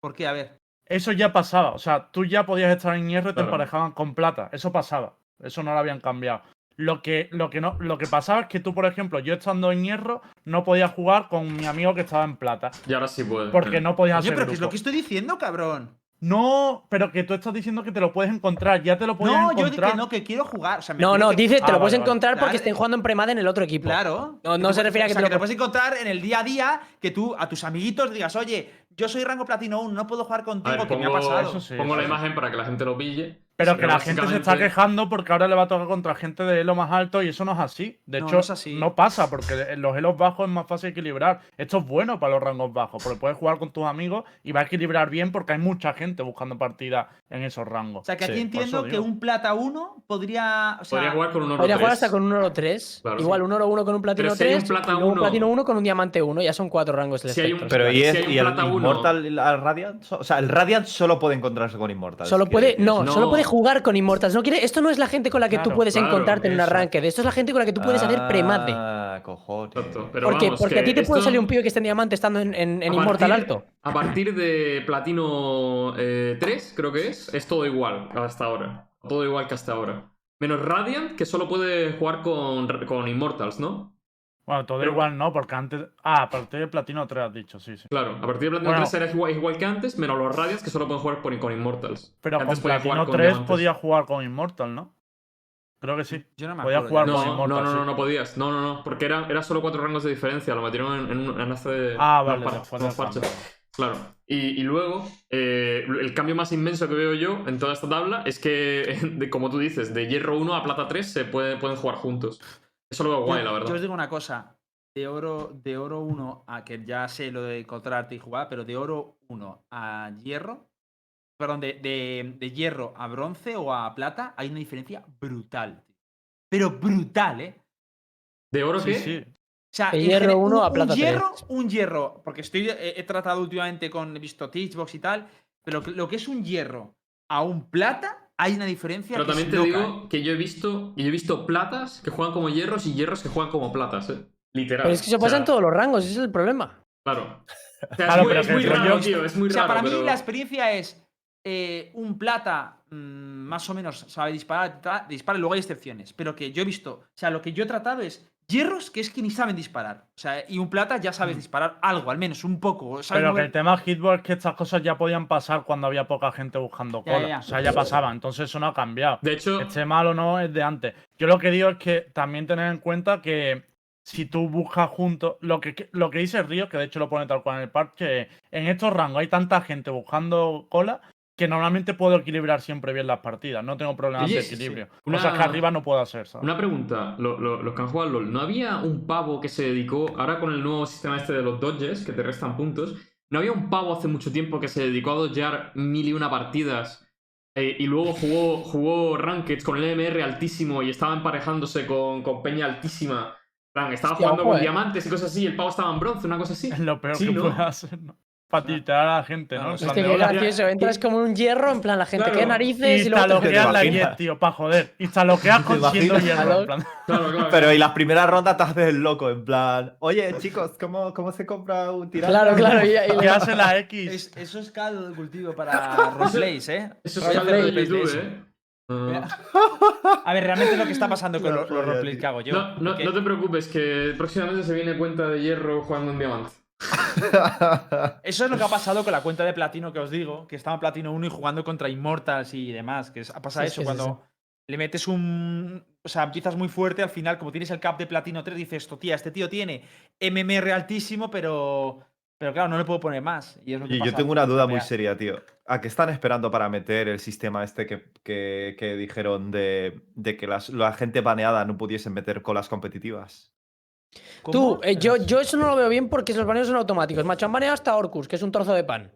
¿Por qué? A ver. Eso ya pasaba. O sea, tú ya podías estar en hierro y te emparejaban con plata. Eso pasaba. Eso no lo habían cambiado. Lo que, lo que no, lo que pasaba es que tú, por ejemplo, yo estando en hierro, no podía jugar con mi amigo que estaba en plata. Y ahora sí puede. Porque no podías Oye, hacer pero ¿qué es lo que estoy diciendo, cabrón? No, pero que tú estás diciendo que te lo puedes encontrar. Ya te lo podías No, yo digo encontrar. que no, que quiero jugar. O sea, me No, no, que- dice, te Ah, lo puedes vale. encontrar porque Claro. estén jugando en premad en el otro equipo. Claro. No, no se refiere a o que sea, te lo que te puedes encontrar en el día a día que tú a tus amiguitos digas, oye, yo soy rango platino 1, no puedo jugar contigo, ver, que me ha pongo, pasado. Eso sí, pongo eso la sí. imagen para que la gente lo pille. Pero que la gente se está quejando porque ahora le va a tocar contra gente de elo más alto y eso no es así. De No, hecho, no es así. no pasa porque en los elos bajos es más fácil equilibrar. Esto es bueno para los rangos bajos porque puedes jugar con tus amigos y va a equilibrar bien porque hay mucha gente buscando partidas en esos rangos. O sea, que aquí Sí, entiendo que un plata 1 podría. O sea, Podría jugar con un oro Podría jugar 3. hasta con un oro 3. Claro, Igual sí. un oro 1 con un platino si hay un 3. plata y luego un 1 platino 1 con un diamante 1. Ya son cuatro rangos del Si hay un- espectro. Pero Si ¿y, hay es- un y el Immortal y el Radiant? O sea, el Radiant solo puede encontrarse con Immortal. Solo puede, no, No. solo puede jugar con Immortals. No quiere, esto no es la gente con la que tú puedes claro, encontrarte en un arranque. De esto es la gente con la que tú puedes hacer premate. Ah, cojones. Pero vamos, porque que a ti te puede salir un pibe que esté en diamante estando en, en, en a Immortal partir- alto. A partir de Platino eh, 3, creo que es, es todo igual hasta ahora. Todo igual que hasta ahora. Menos Radiant, que solo puede jugar con, con Immortals, ¿no? Bueno, todo Pero- igual no, porque antes. Ah, a partir de Platino 3 has dicho, sí, sí. Claro, a partir de Platino Bueno. 3 era igual, igual que antes, menos los Radiants que solo pueden jugar por- con Immortals. Pero Antes con podía Platino jugar con 3 diamantes. podía jugar con Immortal, ¿no? Creo que sí. Yo no me Podía jugar con No, no, Immortal, no, no, sí. no podías. No, no, no, porque era, era solo cuatro rangos de diferencia. Lo metieron en, en un en hace. Ah, vale. Claro. Y, y luego, eh, el cambio más inmenso que veo yo en toda esta tabla es que, de- como tú dices, de hierro 1 a plata 3 se puede- pueden jugar juntos. Eso lo veo guay, Yo- la verdad. Yo os digo una cosa. De oro, de oro 1 a que ya sé lo de encontrarte y jugar, pero de oro 1 a hierro. Perdón, de, de- de hierro a bronce o a plata hay una diferencia brutal. tío. Pero brutal, ¿eh? ¿De oro Sí, qué? sí. O sea, hierro gene- uno un- a plata un hierro, un hierro, porque estoy he, he tratado últimamente con he visto Teachbox y tal, pero lo que es un hierro a un plata hay una diferencia Pero que también es te loca, digo ¿eh? que yo he visto yo he visto platas que juegan como hierros y hierros que juegan como platas, ¿eh? Literal. Pero es que eso O pasa sea, en todos los rangos, ese es el problema. Claro. O sea, Claro, es muy, pero es que muy el raro, tío. Es muy O sea, raro. para mí la experiencia es eh, un plata mm, más o menos sabe disparar, dispara, y luego hay excepciones, pero que yo he visto, o sea, lo que yo he tratado es hierros que es que ni saben disparar, o sea, y un plata ya sabes disparar algo, al menos un poco, sabes Pero que el tema Hitbox es que estas cosas ya podían pasar cuando había poca gente buscando cola. ya, ya. O sea, ya pasaba. Entonces eso no ha cambiado. De hecho, Esté mal o no es de antes. Yo lo que digo es que también tener en cuenta que si tú buscas juntos, lo que, lo que dice Río, que de hecho lo pone tal cual en el parche, en estos rangos hay tanta gente buscando cola que normalmente puedo equilibrar siempre bien las partidas. No tengo problemas Oye, de sí, sí. equilibrio. Una- Cosas que arriba no puedo hacer, ¿sabes? Una pregunta, lo- lo- los que han jugado al LOL, ¿no había un pavo que se dedicó, ahora con el nuevo sistema este de los dodges, que te restan puntos, ¿no había un pavo hace mucho tiempo que se dedicó a dodgear mil y una partidas eh, y luego jugó, jugó Ranked con el MR altísimo y estaba emparejándose con, con Peña altísima? Estaba jugando ojo, con eh. diamantes y cosas así, y el pavo estaba en bronce, una cosa así. Es lo peor Sí, que ¿no? puede hacer, ¿no? Para tiltear a la gente, No, En qué "Hola". gracioso. Entras como un hierro, en plan, la gente Claro. que narices y Y luego te instaloqueas la jet, tío, para joder. Instaloqueas ¿Te con siendo imaginas? hierro. en plan. Claro, claro. Pero y las primeras rondas te haces el loco, en plan, oye, chicos, ¿cómo, cómo se compra un tirante? Claro, claro. Y, y ¿Qué le- hace la X? Es- eso es caldo de cultivo para roleplays, ¿eh? Eso es caldo de YouTube. ¿eh? Ah. A ver, realmente lo que está pasando con los, los roleplays que hago yo. No, no, te preocupes, que próximamente se viene cuenta de hierro jugando en diamante. Eso es lo que ha pasado con la cuenta de platino que os digo, que estaba en platino 1 y jugando contra Immortals y demás. Que ha pasado Sí, eso sí, sí, cuando le metes un. O sea, empiezas muy fuerte, al final, como tienes el cap de platino 3, dices, esto, tía, este tío tiene MMR altísimo, pero. Pero claro, no le puedo poner más. Y es lo que Y yo tengo una duda muy seria, tío. ¿A qué están esperando para meter el sistema este que, que- que dijeron de, de que las, la gente baneada no pudiesen meter colas competitivas? ¿Cómo? Tú, eh, yo, yo eso no lo veo bien porque los baneos son automáticos. Macho, han baneado hasta Orcus, que es un trozo de pan.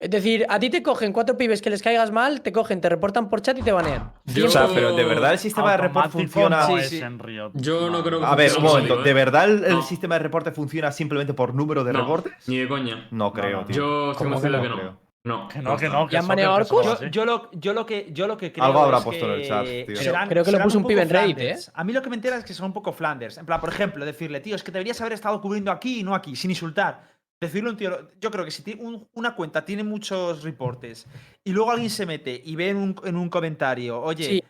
Es decir, a ti te cogen cuatro pibes que les caigas mal, te cogen, te reportan por chat y te banean. Yo- O sea, pero ¿de verdad el sistema de report Automático funciona? Sí, sí. Yo no creo que A ver, un momento, solo, ¿de ¿eh? verdad el, No. sistema de reporte funciona simplemente por número de No, reportes? Ni de coña. No creo, no. tío. Yo estoy ¿Cómo convencido que no. Creo. No, Que no, que no. ¿Ya que han eso- baneado Orcus? Yo, yo lo, yo, lo que, yo lo que creo Algo habrá es puesto en el chat, tío. serán- Creo que lo puso un poco pibe en Reddit. ¿eh? A mí lo que me entera es que son un poco Flanders. En plan, por ejemplo, decirle, tío, es que deberías haber estado cubriendo aquí y no aquí, sin insultar. Decirle a un tío, yo creo que si tiene un- una cuenta tiene muchos reportes y luego alguien se mete y ve en un, en un comentario, oye, Sí.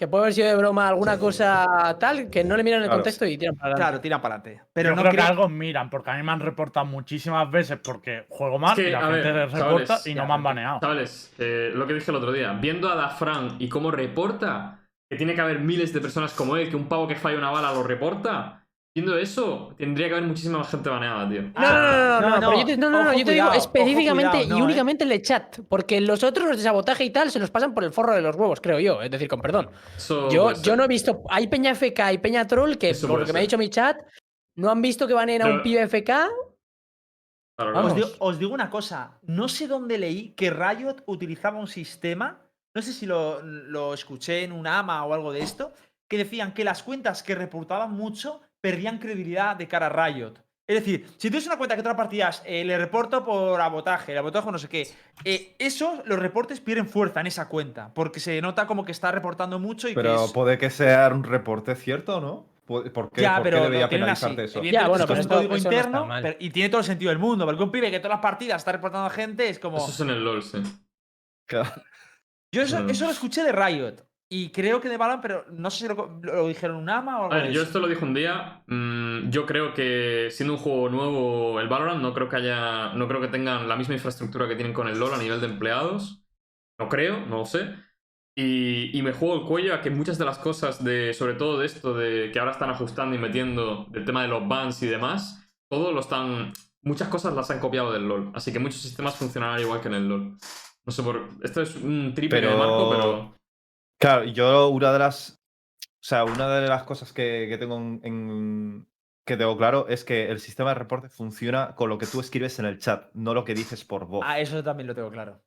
Que puede haber sido de broma alguna cosa tal, que no le miran el Claro. contexto y tiran para adelante. claro, tira para adelante. Pero Yo no creo, creo, que algo miran, porque a mí me han reportado muchísimas veces porque juego mal Es que, y la gente ver, reporta chavales, y no me han baneado. Chavales, eh, lo que dije el otro día, viendo a Dafran y cómo reporta, que tiene que haber miles de personas como él, que un pavo que falla una bala lo reporta, viendo eso, tendría que haber muchísima más gente baneada, tío. No, no, no, no, no, no, yo te, no, no, no, yo te digo cuidado, específicamente cuidado, no, y eh. únicamente el de chat, porque los otros, los de sabotaje y tal, se los pasan por el forro de los huevos, creo yo, es decir, con perdón. Eso Yo, yo no he visto, hay peña FK y peña troll que, Eso por lo que me ha dicho mi chat, no han visto que baneen a un pibe FK. Claro, Os digo, os digo una cosa, no sé dónde leí que Riot utilizaba un sistema, no sé si lo, lo escuché en un AMA o algo de esto, que decían que las cuentas que reportaban mucho perdían credibilidad de cara a Riot. Es decir, si tienes una cuenta que todas las partidas eh, le reporto por abotaje, le abotaje no sé qué, eh, eso, los reportes pierden fuerza en esa cuenta, porque se nota como que está reportando mucho y que Pero es... puede que sea un reporte cierto, ¿no? ¿Por qué, Ya, por qué pero debería tienen así. penalizarte eso? Ya, bueno, pero es un esto- código no interno pero- y tiene todo el sentido del mundo, porque un pibe que todas las partidas está reportando a gente es como... Eso es en el LOL, sí. Claro. Yo eso, eso lo escuché de Riot. Y creo que de Valorant, pero no sé si lo, lo dijeron un AMA o algo A ver, yo esto lo dije un día. mm, yo creo que siendo un juego nuevo el Valorant, no creo que haya. No creo que tengan la misma infraestructura que tienen con el LOL a nivel de empleados. No creo, no lo sé. Y, y me juego el cuello a que muchas de las cosas de. Sobre todo de esto de que ahora están ajustando y metiendo del tema de los bans y demás. Todo lo están. Muchas cosas las han copiado del LOL. Así que muchos sistemas funcionarán igual que en el LOL. No sé por. Esto es un triple Pero- de marco, pero. Claro, yo una de las. O sea, una de las cosas que, que tengo en, en- que tengo claro es que el sistema de reporte funciona con lo que tú escribes en el chat, no lo que dices por voz. Ah, eso también lo tengo claro.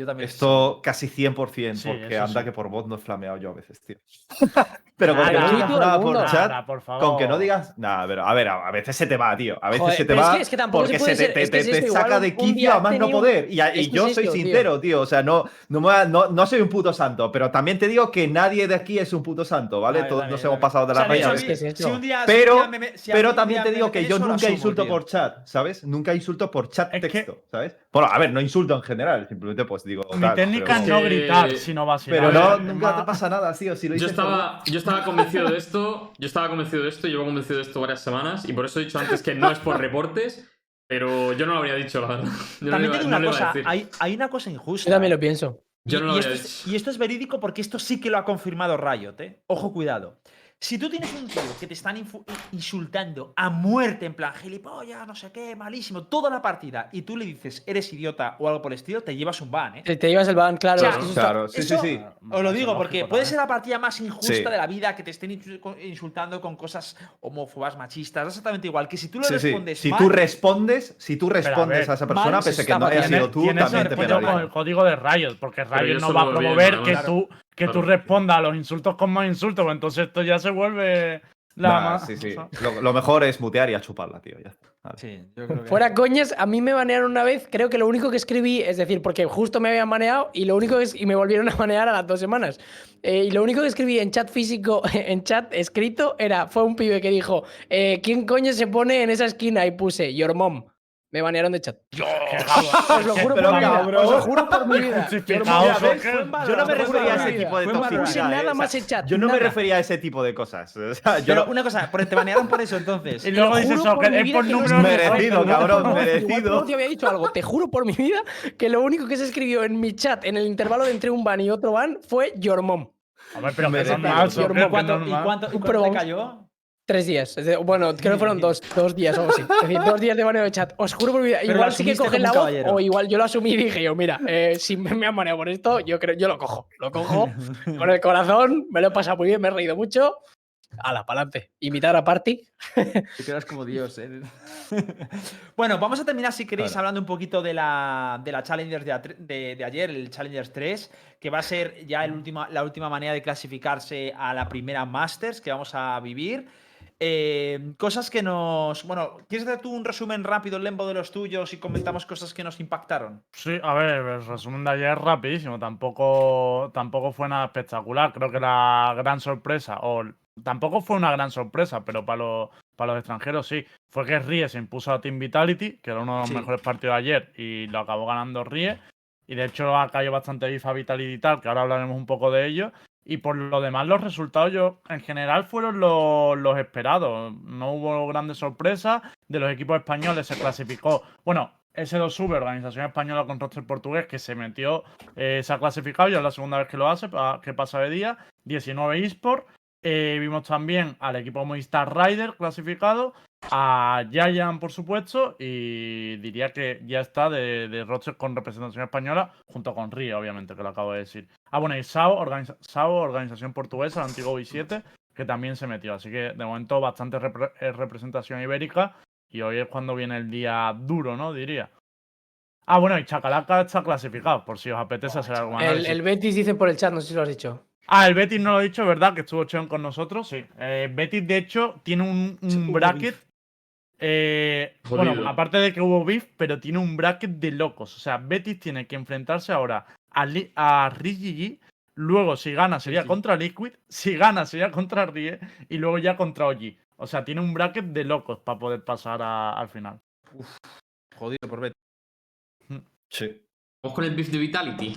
Yo también. Esto casi 100%, Sí, porque anda sí. que por voz no he flameado yo a veces, tío. Pero con que Nada, no digas nada por chat, Nada, por favor. con que no digas. Nada, pero a ver, a a veces se te va, tío. A veces Joder, se te pero es va que- es que tampoco se porque puede se te, ser- te- es que es te- esto, te igual saca un- de quicio a más no un- poder. Y, yo soy tío. sincero, tío. O sea, no, no, me va- no, no soy un puto santo, pero también te digo que nadie de aquí es un puto santo, ¿vale? Todos nos hemos pasado de la raya. Pero, pero también te digo que yo nunca insulto por chat, ¿sabes? Nunca insulto por chat texto, ¿sabes? Bueno, a ver, no insulto en general, simplemente pues digo. Mi tal, técnica es pero- no gritar, sino vacilar. Pero no, nunca te pasa nada, tío. Si lo Yo estaba, yo estaba convencido de esto, yo estaba convencido de esto, llevo convencido de esto varias semanas y por eso he dicho antes que no es por reportes, pero yo no lo habría dicho, la verdad. Yo También no una lo iba a cosa, hay, hay una cosa injusta. Yo también lo pienso. Yo y, no lo y habría esto es, dicho. y esto es verídico porque esto sí que lo ha confirmado Riot, ¿eh? Ojo, cuidado. Si tú tienes un tío que te están insultando a muerte, en plan gilipollas, no sé qué, malísimo, toda la partida, y tú le dices eres idiota o algo por el estilo, te llevas un ban, ¿eh? Te, te llevas el ban, claro. O sea, es que eso está- Claro, sí, sí, eso- sí. Os lo digo porque puede también. ser la partida más injusta Sí. de la vida que te estén insu- insultando con cosas homófobas, machistas, exactamente igual. Que si tú le Sí, sí. respondes Si mal, tú respondes, si tú a respondes ver, a, esa persona, pese que no haya sido tú, también te con el código de Riot, porque Riot no va a promover que tú, que tú respondas a los insultos con más insultos, pues entonces esto ya se vuelve La Nah, ma- sí, sí. o sea, Lo, lo mejor es mutear y a chuparla, tío. Ya está. Vale. Sí, yo creo que. Fuera coñas, a mí me banearon una vez. Creo que lo único que escribí, es decir, porque justo me habían baneado y lo único que es, y me volvieron a banear a las dos semanas. Eh, y lo único que escribí en chat físico, en chat escrito, era fue un pibe que dijo, eh, ¿quién coño se pone en esa esquina? Y puse Your mom. Me banearon de chat. Os lo juro por Pero mi vida. cabrón. Os lo juro por mi vida. Yo no me refería a ese tipo de toxicidad. eh, nada más en chat. Yo no me nada. refería a ese tipo de cosas. Yo Pero una cosa, por- te banearon por eso entonces. Y luego Te dices juro eso, que mi es por que no número es- de Merecido, cabrón, merecido. te había dicho algo. Te juro por mi vida que lo único que se escribió en mi chat en el intervalo de entre un ban y otro ban fue Your mom. Hombre, pero que Merecido. es normal, ¿Y Soccer, ¿Y que es cuánto, ¿Y normal. cuánto, y Pero cuánto te cayó? Tres días. Bueno, creo que fueron dos, dos días o algo así. Es decir, dos días de baneo de chat. Os juro por mi vida. Pero Igual sí que cogen la voz caballero. o igual yo lo asumí y dije yo, mira, eh, si me, han baneado por esto, yo creo, yo lo cojo. Lo cojo con el corazón, me lo he pasado muy bien, me he reído mucho. Ala, pa'lante. Imitar a Party. Te quedas como Dios, ¿eh? bueno, vamos a terminar, si queréis, Claro. hablando un poquito de la, de la Challengers de- de ayer, el Challengers 3, que va a ser ya el última, la última manera de clasificarse a la primera Masters que vamos a vivir. Eh, cosas que nos. Bueno, ¿quieres hacer tú un resumen rápido, Lembo, de los tuyos y comentamos cosas que nos impactaron? Sí, a ver, el resumen de ayer es rapidísimo. Tampoco, tampoco fue nada espectacular. Creo que la gran sorpresa, o tampoco fue una gran sorpresa, pero para los, para los extranjeros sí, fue que Rie se impuso a Team Vitality, que era uno de los Sí. mejores partidos de ayer, y lo acabó ganando Rie. Y de hecho ha caído bastante bifa Vitality y tal, que ahora hablaremos un poco de ello. Y por lo demás, los resultados yo, en general fueron los, esperados. No hubo grandes sorpresas. De los equipos españoles se clasificó. Bueno, S2V, Organización Española con roster portugués, que se metió, eh, se ha clasificado, ya es la segunda vez que lo hace, que pasa de día. 19 eSport. Eh, vimos también al equipo Movistar Rider clasificado, a Giant, por supuesto, y diría que ya está de, de roster con representación española, junto con Río, obviamente, que lo acabo de decir. Ah, bueno, y SAO, organiza- SAO Organización Portuguesa, el antiguo I7, que también se metió. Así que de momento bastante repre- eh, representación ibérica, y hoy es cuando viene el día duro, ¿no? Diría. Ah, bueno, y Chacalaca está clasificado, por si os apetece hacer El, análisis. el Betis dice por el chat, no sé si lo has dicho. Ah, el Betis no lo he dicho, ¿verdad? Que estuvo Cheon con nosotros, sí. Eh, Betis, de hecho, tiene un, bracket. Eh, bueno, aparte de que hubo beef, pero tiene un bracket de locos. O sea, Betis tiene que enfrentarse ahora a, Li- a RGG. Luego, si gana, sería sí. contra Liquid. Si gana, sería contra Rie. Y luego ya contra OG. O sea, tiene un bracket de locos para poder pasar a- al final. Jodido por Betis. Sí. Vamos con el beef de Vitality.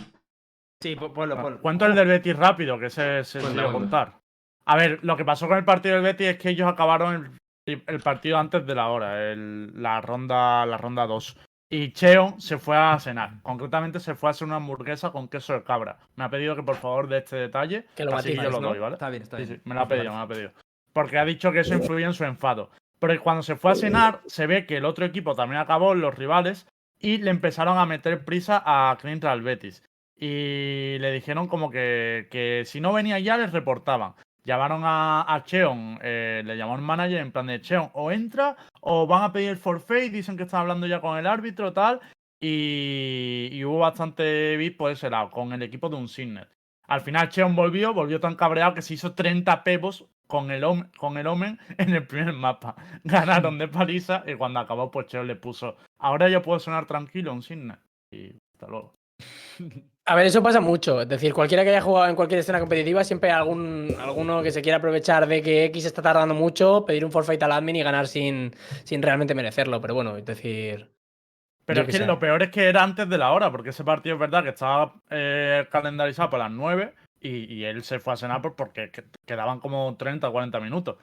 Sí, po- ponlo, ponlo. Cuento el del Betis rápido, que se, se Cuenta, quiero cuenta. contar. A ver, lo que pasó con el partido del Betis es que ellos acabaron el, el partido antes de la hora, el- la ronda la ronda 2. Y Cheon se fue a cenar. Concretamente se fue a hacer una hamburguesa con queso de cabra. Me ha pedido que por favor de este detalle. Que lo así que yo lo ¿no? doy, ¿vale? Está bien, está bien. sí, me lo ha pedido, me lo ha pedido. Porque ha dicho que eso influye en su enfado. Pero cuando se fue a cenar, se ve que el otro equipo también acabó, los rivales, y le empezaron a meter prisa a Clint al Betis. Y le dijeron como que, que si no venía ya les reportaban. Llamaron a, Cheon, eh, le llamó el manager en plan de Cheon, o entra o van a pedir el forfait, dicen que están hablando ya con el árbitro tal. Y, hubo bastante beat por ese lado, con el equipo de un Signet. Al final Cheon volvió, volvió tan cabreado que se hizo 30 pevos con el, con el Omen en el primer mapa. Ganaron de paliza y cuando acabó pues Cheon le puso, ahora ya puedo sonar tranquilo un Signet. Y hasta luego. A ver, eso pasa mucho. Es decir, cualquiera que haya jugado en cualquier escena competitiva, siempre hay algún, alguno que se quiera aprovechar de que X está tardando mucho, pedir un forfeit al admin y ganar sin, sin realmente merecerlo. Pero bueno, es decir. Pero es que lo peor es que era antes de la hora, porque ese partido es verdad que estaba eh, calendarizado para las 9 y, y él se fue a cenar por- porque que- quedaban como 30 o 40 minutos.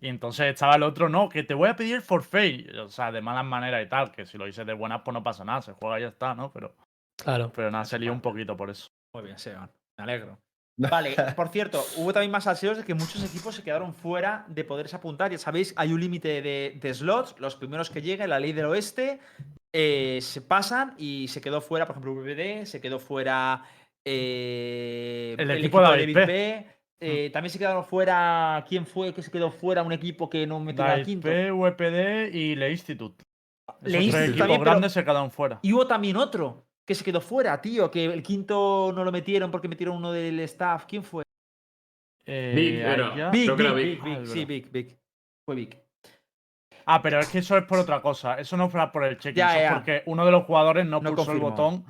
Y entonces estaba el otro, no, que te voy a pedir forfait. O sea, de malas maneras y tal, que si lo hice de buenas, pues no pasa nada, se juega y ya está, ¿no? Pero, Claro. pero nada, se lió un poquito por eso. Muy bien, Seban. Me alegro. Vale, por cierto, hubo también más salseos de que muchos equipos se quedaron fuera de poderse apuntar. Ya sabéis, hay un límite de, de slots. Los primeros que lleguen, la ley del oeste, eh, se pasan y se quedó fuera, por ejemplo, VBD, se quedó fuera eh, El equipo de David B. eh, También se quedaron fuera. ¿Quién fue que se quedó fuera? Un equipo que no metió al quinto. P, VPD y Le Institute. Esos Le Institute pero- grandes se quedaron fuera. Y hubo también otro que se quedó fuera, tío. Que el quinto no lo metieron porque metieron uno del staff. ¿Quién fue? Eh, Big era. Big, creo que Big, era Big, Big. Big, Ah, sí. Big, Big. Fue Vic. Ah, pero es que eso es por otra cosa. Eso no fue por el check-in. Ya, eso es porque uno de los jugadores no, No pulsó el botón.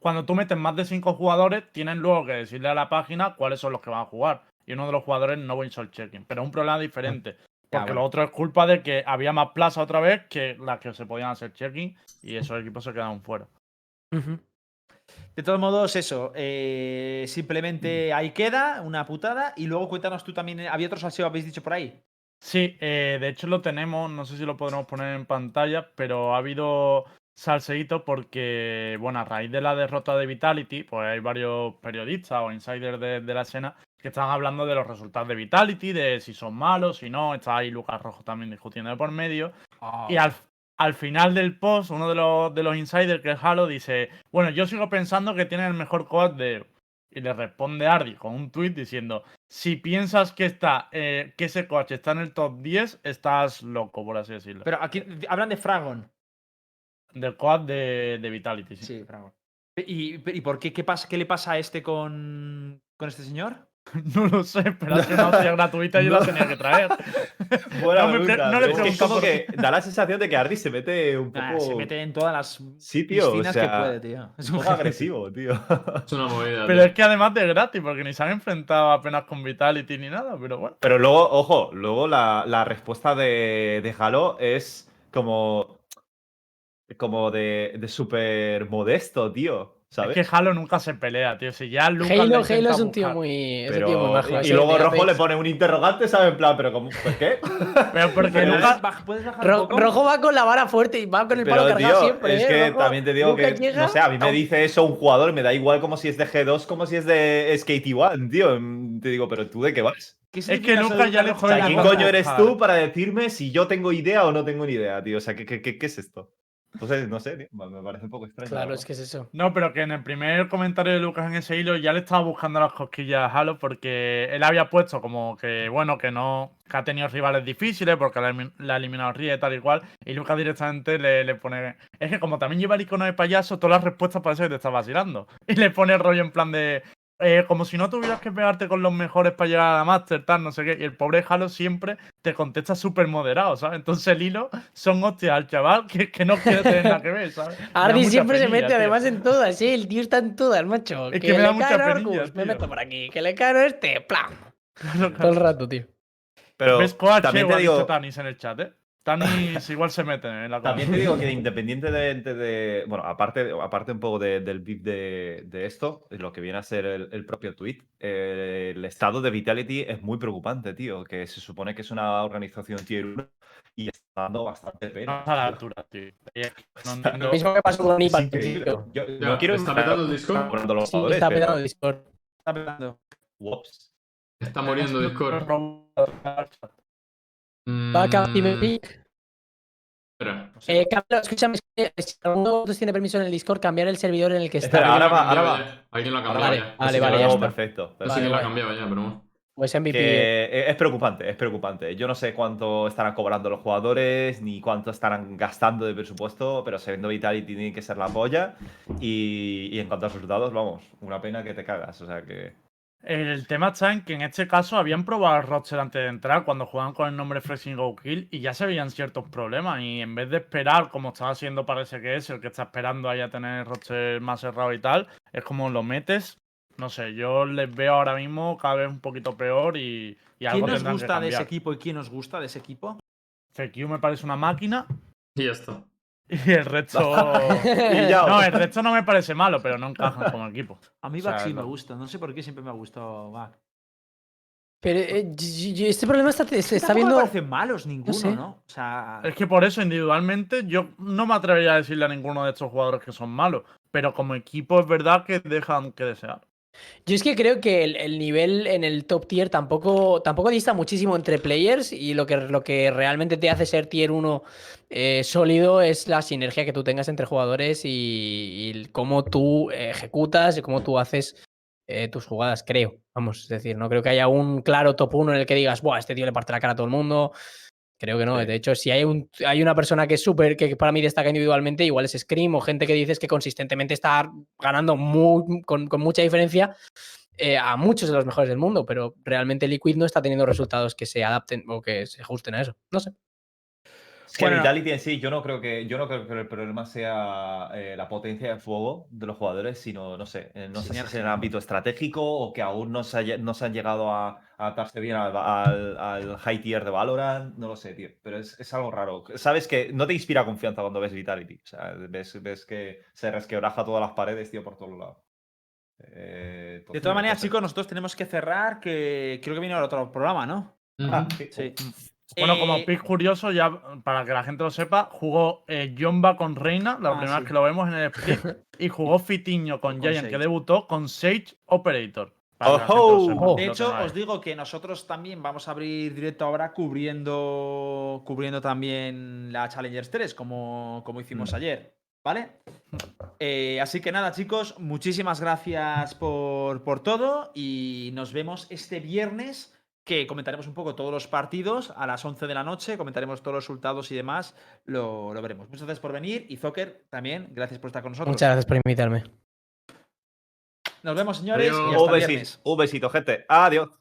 Cuando tú metes más de cinco jugadores, tienen luego que decirle a la página cuáles son los que van a jugar. Y uno de los jugadores no hizo el check-in. Pero es un problema diferente. Porque bueno. lo otro es culpa de que había más plaza otra vez que las que se podían hacer check-in. Y esos equipos se quedaron fuera. De todos modos, eso. eh, simplemente ahí queda, una putada. Y luego cuéntanos tú también. eh, ¿Había otros salseo habéis dicho por ahí? Sí, eh, de hecho lo tenemos, no sé si lo podremos poner en pantalla, pero ha habido salseíto porque, bueno, a raíz de la derrota de Vitality, pues hay varios periodistas o insiders de, de la escena que están hablando de los resultados de Vitality, de si son malos, si no, está ahí Lucas Rojo también discutiendo de por medio. Y al, al final del post, uno de los, de los insiders, que es Halo, dice, bueno, yo sigo pensando que tienen el mejor coach de... Y le responde Ardi con un tweet diciendo, si piensas que está eh, que ese coach está en el top 10, estás loco, por así decirlo. Pero aquí hablan de Fragon. Del coach de, de Vitality, sí. Sí, Fragon. ¿Y, y por qué, qué, pasa, qué le pasa a este con, con este señor? No lo sé, pero es que no hacía gratuita y yo la tenía que traer. Buena No me pre- pregunta, no le tío. es que como que da la sensación de que Ardi se mete un poco, Ah, se mete en todas las Sí, tío, o sea, que puede, tío. Es un poco agresivo, tío. Es una movida. Pero tío. es que además de gratis, porque ni se han enfrentado apenas con Vitality ni nada, pero bueno. Pero luego, ojo, luego la, la respuesta de, de Halo es como. Como de, de súper modesto, tío. ¿Sabes? Es que Halo nunca se pelea, tío. Si ya Lucas Halo, Halo es un tío muy, Pero- tío muy majo. y luego Rojo le pone un interrogante, ¿sabes? En plan, pero como, ¿por qué? Pero porque ¿Puedes, Lucas... puedes bajar Ro- un poco? Rojo va con la vara fuerte y va con el palo Pero, cargado tío, siempre. es ¿eh? que Rojo- también te digo Lucas que, llega- no sé, a mí me dice eso un jugador y me da igual como si es de G2, como si es de Skate One, tío. Te digo, pero tú de qué vas? ¿Qué Es que Lucas ya le O sea, ¿quién coño eres tú para decirme si yo tengo idea o no tengo ni idea, tío? O sea, ¿qué, qué, qué, qué es esto? Entonces, no sé, tío, me parece un poco extraño. la Claro, es que es eso. No, pero que en el primer comentario de Lucas en ese hilo ya le estaba buscando las cosquillas a Halo porque él había puesto como que, bueno, que no, que ha tenido rivales difíciles porque la, ha elimin- la ha eliminado Rie tal y cual. Y Lucas directamente le, le pone. Es que como también lleva el icono de payaso, todas las respuestas parece que te está vacilando. Y le pone el rollo en plan de. Eh, como si no tuvieras que pegarte con los mejores para llegar a la Master, tal, no sé qué. Y el pobre Halo siempre te contesta súper moderado, ¿sabes? Entonces el hilo son hostias al chaval que, que no quiere tener nada que ver, ¿sabes? Ardi siempre se mete tío. además en todas, ¿eh? El tío está en todas, macho. Es que me da le mucha penilla, Argus, me meto por aquí. Que le cae este, ¡plam! Claro, Todo el rato, tío. Pero ¿Ves coach? también te igual dicho digo, Tanis en el chat, ¿eh? Tanis igual se mete en la también te digo que independiente de, de- de- bueno, aparte, aparte un poco de- del beef de, de esto, lo que viene a ser el, el propio tweet, eh, el estado de Vitality es muy preocupante, tío, que se supone que es una organización tier 1 y está dando bastante No pena. está a la altura, tío. No. Lo mismo que pasó con Es Ipan, increíble. tío. Yo Ya, no quiero está estar petando el Discord. los Sí, está petando Discord. Está petando. Está muriendo Discord. Mm, Backup Team Epic. Espera. Eh, Carlos, escúchame, es que si alguno de vosotros tiene permiso en el Discord, cambiar el servidor en el que está. Espera, ahora va, ahora va. Alguien lo ha cambiado Vale, ya. vale, vale, ya está. perfecto. Perfecto. Vale, que lo ha cambiado ya, pero bueno. Pues MVP. Que e- es preocupante, es preocupante. Yo no sé cuánto estarán cobrando los jugadores, ni cuánto estarán gastando de presupuesto, pero siendo Vitality tiene que ser la polla. Y, y en cuanto a los resultados, vamos, una pena que te cagas. O sea que. El tema está en que en este caso habían probado el roster antes de entrar cuando jugaban con el nombre Freezing Go Kill y ya se veían ciertos problemas. Y en vez de esperar, como estaba haciendo parece que es, el que está esperando ahí a tener el roster más cerrado y tal, es como lo metes. No sé, yo les veo ahora mismo cada vez un poquito peor y, y algo ¿Quién nos que gusta de ese equipo y quién nos gusta de ese equipo? FQ me parece una máquina Y ya está. y el resto. Y ya. no, el resto no me parece malo, pero no encajan como equipo. A mí O sea, Back sí no. me gusta. No sé por qué siempre me ha gustado Back. Pero eh, este problema está, se está viendo. me parecen malos ninguno, sé. ¿no? O sea, Es que por eso, individualmente, yo no me atrevería a decirle a ninguno de estos jugadores que son malos. Pero como equipo es verdad que dejan que desear. Yo es que creo que el, el nivel en el top tier tampoco, tampoco dista muchísimo entre players y lo que, lo que realmente te hace ser tier 1 eh, sólido es la sinergia que tú tengas entre jugadores y, cómo tú ejecutas y cómo tú haces eh, tus jugadas, creo. Vamos, es decir, no creo que haya un claro top 1 en el que digas, Buah, este tío le parte la cara a todo el mundo. Creo que no. Sí. De hecho, si hay, un, hay una persona que es súper, que para mí destaca individualmente, igual es Scream o gente que dices que consistentemente está ganando muy, con, con mucha diferencia. eh, a muchos de los mejores del mundo, pero realmente Liquid no está teniendo resultados que se adapten o que se ajusten a eso. No sé. Es que Bueno, Vitality en sí, yo no creo que, yo no creo que el problema sea eh, la potencia de fuego de los jugadores, sino, no sé, eh, no sé si es en el ámbito estratégico o que aún no se, haya- no se han llegado a, a adaptarse bien al, al- al high tier de Valorant, no lo sé, tío, pero es, es algo raro. Sabes que no te inspira confianza cuando ves Vitality, o sea, ves, ves que se resquebraja todas las paredes, tío, por todos lados. Eh, De todas maneras, chicos, nosotros tenemos que cerrar, que creo que viene ahora otro programa, ¿no? Ah, sí. Sí. Bueno, Eh, como pick curioso, ya para que la gente lo sepa, jugó eh, Jomba con Reina, la Ah, primera sí. vez que lo vemos en el split, y jugó Fitiño con, Con Giant, Sage. que debutó con Sage Operator. Oh. De hecho, os digo que nosotros también vamos a abrir directo ahora cubriendo, cubriendo también la Challengers 3, como, como hicimos Mm. ayer. ¿Vale? Eh, así que nada, chicos, muchísimas gracias por, por todo y nos vemos este viernes que comentaremos un poco todos los partidos a las 11 de la noche, comentaremos todos los resultados y demás, lo, lo veremos. Muchas gracias por venir y Zocker también, gracias por estar con nosotros. Muchas gracias por invitarme. Nos vemos, señores, y Adiós. hasta Un viernes. besito, un besito, gente. Adiós.